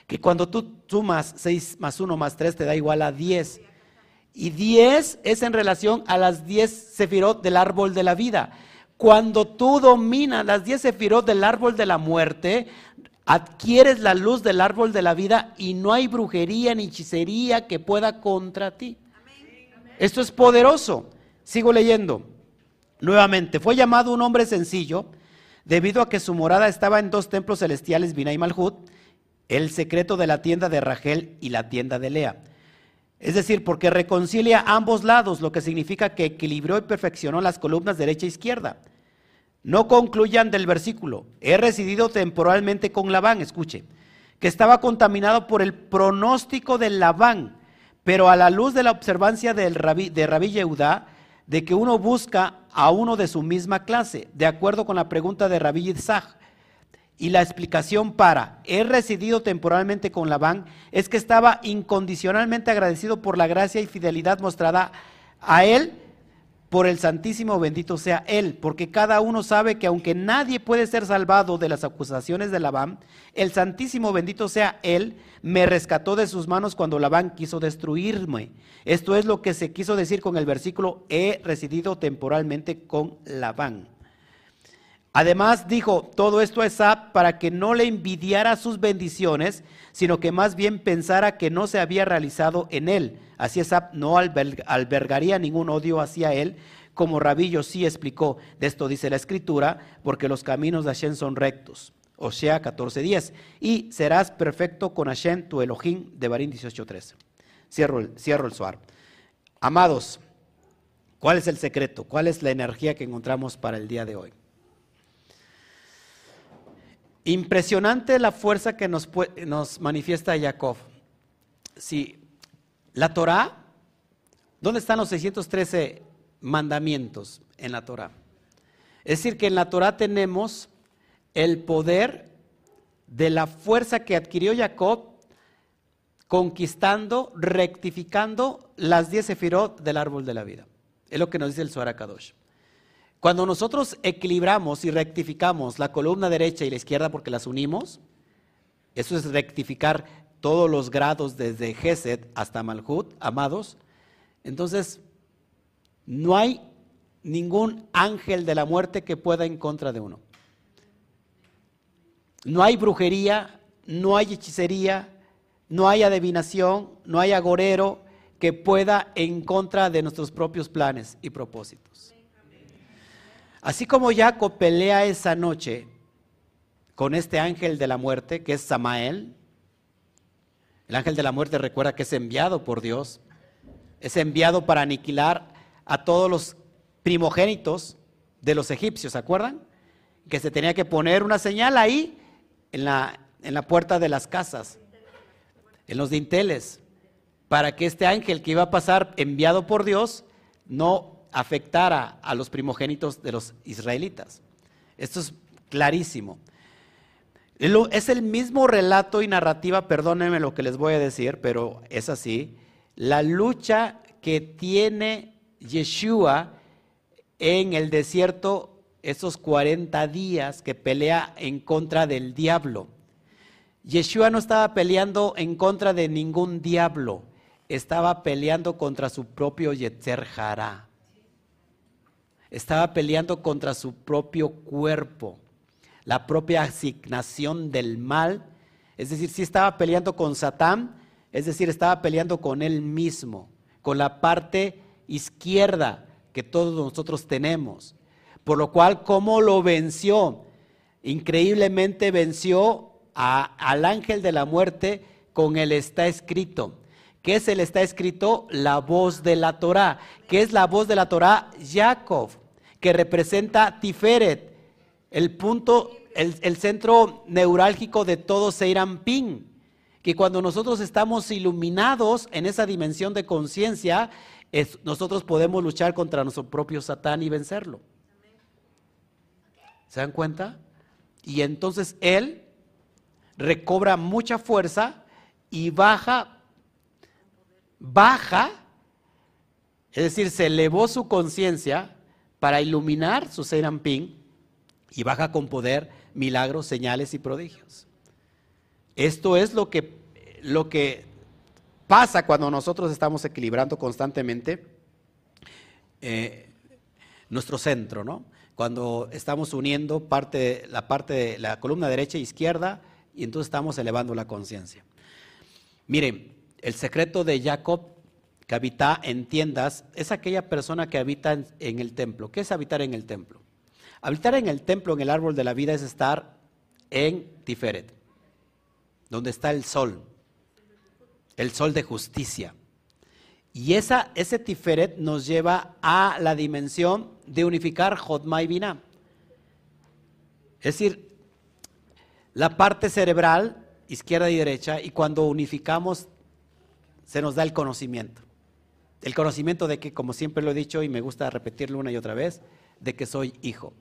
Que cuando tú sumas 6 más 1 más 3 te da igual a 10. Y 10 es en relación a las 10 sefirot del árbol de la vida. Cuando tú dominas las diez sefirot del árbol de la muerte, adquieres la luz del árbol de la vida y no hay brujería ni hechicería que pueda contra ti. Esto es poderoso. Sigo leyendo. Nuevamente, fue llamado un hombre sencillo debido a que su morada estaba en dos templos celestiales, Binah y Malhut, el secreto de la tienda de Rachel y la tienda de Lea. Es decir, porque reconcilia ambos lados, lo que significa que equilibró y perfeccionó las columnas derecha e izquierda. No concluyan del versículo. He residido temporalmente con Labán, escuche, que estaba contaminado por el pronóstico de Labán, pero a la luz de la observancia del de Rabí Yehudá, de que uno busca a uno de su misma clase, de acuerdo con la pregunta de Rabí Yitzhak. Y la explicación para he residido temporalmente con Labán es que estaba incondicionalmente agradecido por la gracia y fidelidad mostrada a él por el Santísimo bendito sea Él, porque cada uno sabe que aunque nadie puede ser salvado de las acusaciones de Labán, el Santísimo bendito sea Él me rescató de sus manos cuando Labán quiso destruirme. Esto es lo que se quiso decir con el versículo, he residido temporalmente con Labán. Además dijo todo esto a Esab para que no le envidiara sus bendiciones, sino que más bien pensara que no se había realizado en él. Así Esab no albergaría ningún odio hacia él, como Rabillo sí explicó. De esto dice la escritura, porque los caminos de Hashem son rectos. Osea 14:10. Y serás perfecto con Hashem, tu Elohim, de Barín 18:13. Cierro, el, cierro el suar. Amados, ¿cuál es el secreto? ¿Cuál es la energía que encontramos para el día de hoy? Impresionante la fuerza que nos, manifiesta Jacob. Si la Torah, ¿dónde están los 613 mandamientos en la Torah? Es decir, que en la Torah tenemos el poder de la fuerza que adquirió Jacob conquistando, rectificando las 10 sefirot del árbol de la vida. Es lo que nos dice el Suara Kadosh. Cuando nosotros equilibramos y rectificamos la columna derecha y la izquierda porque las unimos, eso es rectificar todos los grados desde Gesed hasta Malhut, amados. Entonces, no hay ningún ángel de la muerte que pueda en contra de uno. No hay brujería, no hay hechicería, no hay adivinación, no hay agorero que pueda en contra de nuestros propios planes y propósitos. Así como Jacob pelea esa noche con este ángel de la muerte, que es Samael, el ángel de la muerte recuerda que es enviado por Dios, es enviado para aniquilar a todos los primogénitos de los egipcios, ¿se acuerdan? Que se tenía que poner una señal ahí en la, en la puerta de las casas, en los dinteles, para que este ángel que iba a pasar enviado por Dios no afectara a los primogénitos de los israelitas. Esto es clarísimo. Es el mismo relato y narrativa, perdónenme lo que les voy a decir, pero es así. La lucha que tiene Yeshua en el desierto esos 40 días que pelea en contra del diablo. Yeshua no estaba peleando en contra de ningún diablo, estaba peleando contra su propio Yetzer Hará. Estaba peleando contra su propio cuerpo, la propia asignación del mal. Es decir, si estaba peleando con Satán, es decir, estaba peleando con él mismo, con la parte izquierda que todos nosotros tenemos. Por lo cual, ¿cómo lo venció? Increíblemente venció al ángel de la muerte con el está escrito. ¿Qué es el está escrito? La voz de la Torah. ¿Qué es la voz de la Torah? Jacob, que representa Tiferet, el punto, el, centro neurálgico de todo Seirampín. Que cuando nosotros estamos iluminados en esa dimensión de conciencia, nosotros podemos luchar contra nuestro propio Satán y vencerlo. ¿Se dan cuenta? Y entonces él recobra mucha fuerza y baja, baja, es decir, se elevó su conciencia para iluminar su Serampín y baja con poder milagros, señales y prodigios. Esto es lo que, lo que pasa cuando nosotros estamos equilibrando constantemente eh, nuestro centro, ¿no? Cuando estamos uniendo parte, la parte la columna derecha e izquierda y entonces estamos elevando la conciencia. Miren, el secreto de Jacob que habita en tiendas es aquella persona que habita en, el templo. ¿Qué es habitar en el templo? Habitar en el templo, en el árbol de la vida, es estar en Tiferet, donde está el sol el sol de justicia. Y esa, ese Tiferet nos lleva a la dimensión de unificar Jotma y Binah. Es decir, la parte cerebral, izquierda y derecha, y cuando unificamos se nos da el conocimiento. El conocimiento de que, como siempre lo he dicho y me gusta repetirlo una y otra vez, de que soy hijo,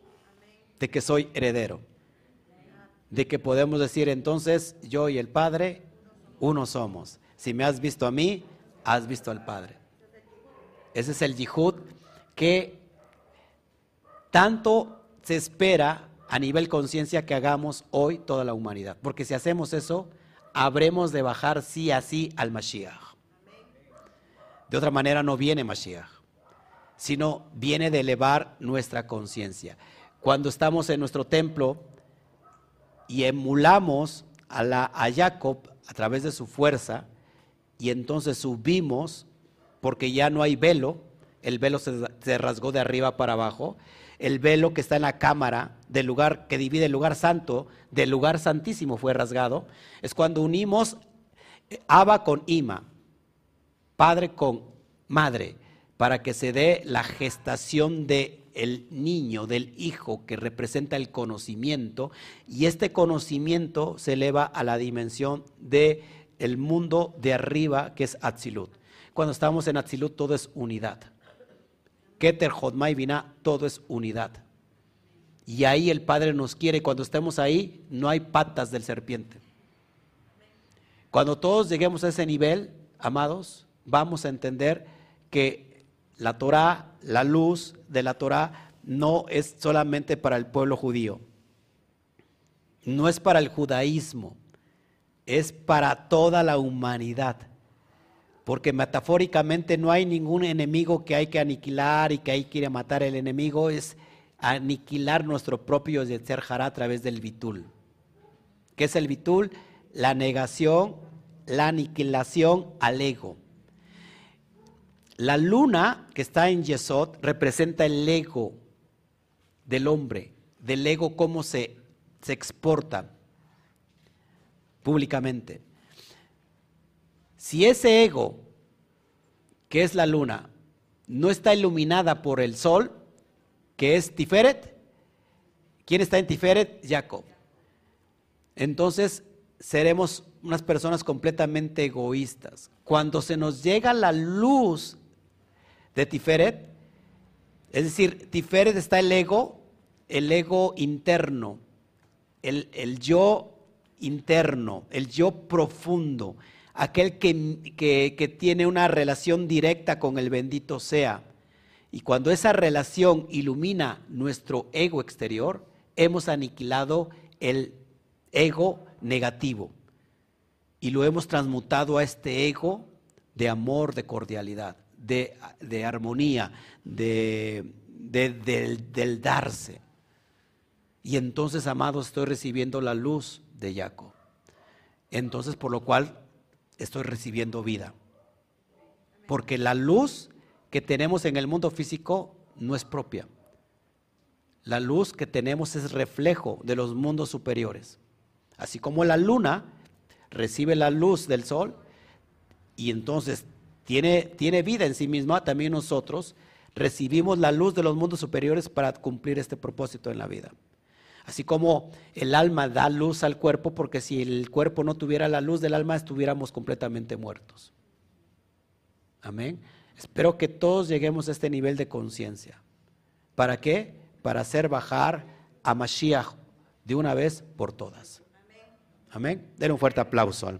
de que soy heredero, de que podemos decir entonces yo y el Padre uno somos. Si me has visto a mí, has visto al Padre. Ese es el yihud que tanto se espera a nivel conciencia que hagamos hoy toda la humanidad. Porque si hacemos eso, habremos de bajar sí a sí al Mashiach. De otra manera no viene Mashiach, sino viene de elevar nuestra conciencia. Cuando estamos en nuestro templo y emulamos a, Jacob a través de su fuerza, y entonces subimos porque ya no hay velo, el velo se, rasgó de arriba para abajo, el velo que está en la cámara del lugar que divide el lugar santo del lugar santísimo fue rasgado, es cuando unimos Abba con Ima, padre con madre, para que se dé la gestación de el niño, del hijo que representa el conocimiento, y este conocimiento se eleva a la dimensión de mundo de arriba que es Atzilut. Cuando estamos en Atzilut todo es unidad. Keter, Jodmai, Vina, todo es unidad. Y ahí el Padre nos quiere. Cuando estemos ahí, no hay patas del serpiente. Cuando todos lleguemos a ese nivel, amados, vamos a entender que la Torah, la luz de la Torah, no es solamente para el pueblo judío. No es para el judaísmo es para toda la humanidad. Porque metafóricamente no hay ningún enemigo que hay que aniquilar y que hay que matar. El enemigo es aniquilar nuestro propio Yetzer Hará a través del Bitul. ¿Qué es el Bitul? La negación, la aniquilación al ego. La luna que está en Yesod representa el ego del hombre, del ego cómo se, se exporta públicamente. Si ese ego, que es la luna, no está iluminada por el sol, que es Tiferet. ¿Quién está en Tiferet? Jacob. Entonces seremos unas personas completamente egoístas. Cuando se nos llega la luz de Tiferet, es decir, Tiferet está el ego, el ego interno, el, el yo interno, el yo profundo, aquel que, que, tiene una relación directa con el bendito sea. Y cuando esa relación ilumina nuestro ego exterior, hemos aniquilado el ego negativo. Y lo hemos transmutado a este ego de amor, de cordialidad, de, de armonía, de, del, del darse. Y entonces, amados, estoy recibiendo la luz de Jacob. Entonces, por lo cual estoy recibiendo vida. Porque la luz que tenemos en el mundo físico no es propia. La luz que tenemos es reflejo de los mundos superiores. Así como la luna recibe la luz del sol y entonces tiene, tiene vida en sí misma, también nosotros recibimos la luz de los mundos superiores para cumplir este propósito en la vida. Así como el alma da luz al cuerpo, porque si el cuerpo no tuviera la luz del alma, estuviéramos completamente muertos. Amén. Espero que todos lleguemos a este nivel de conciencia. ¿Para qué? Para hacer bajar a Mashiach de una vez por todas. Amén. Den un fuerte aplauso.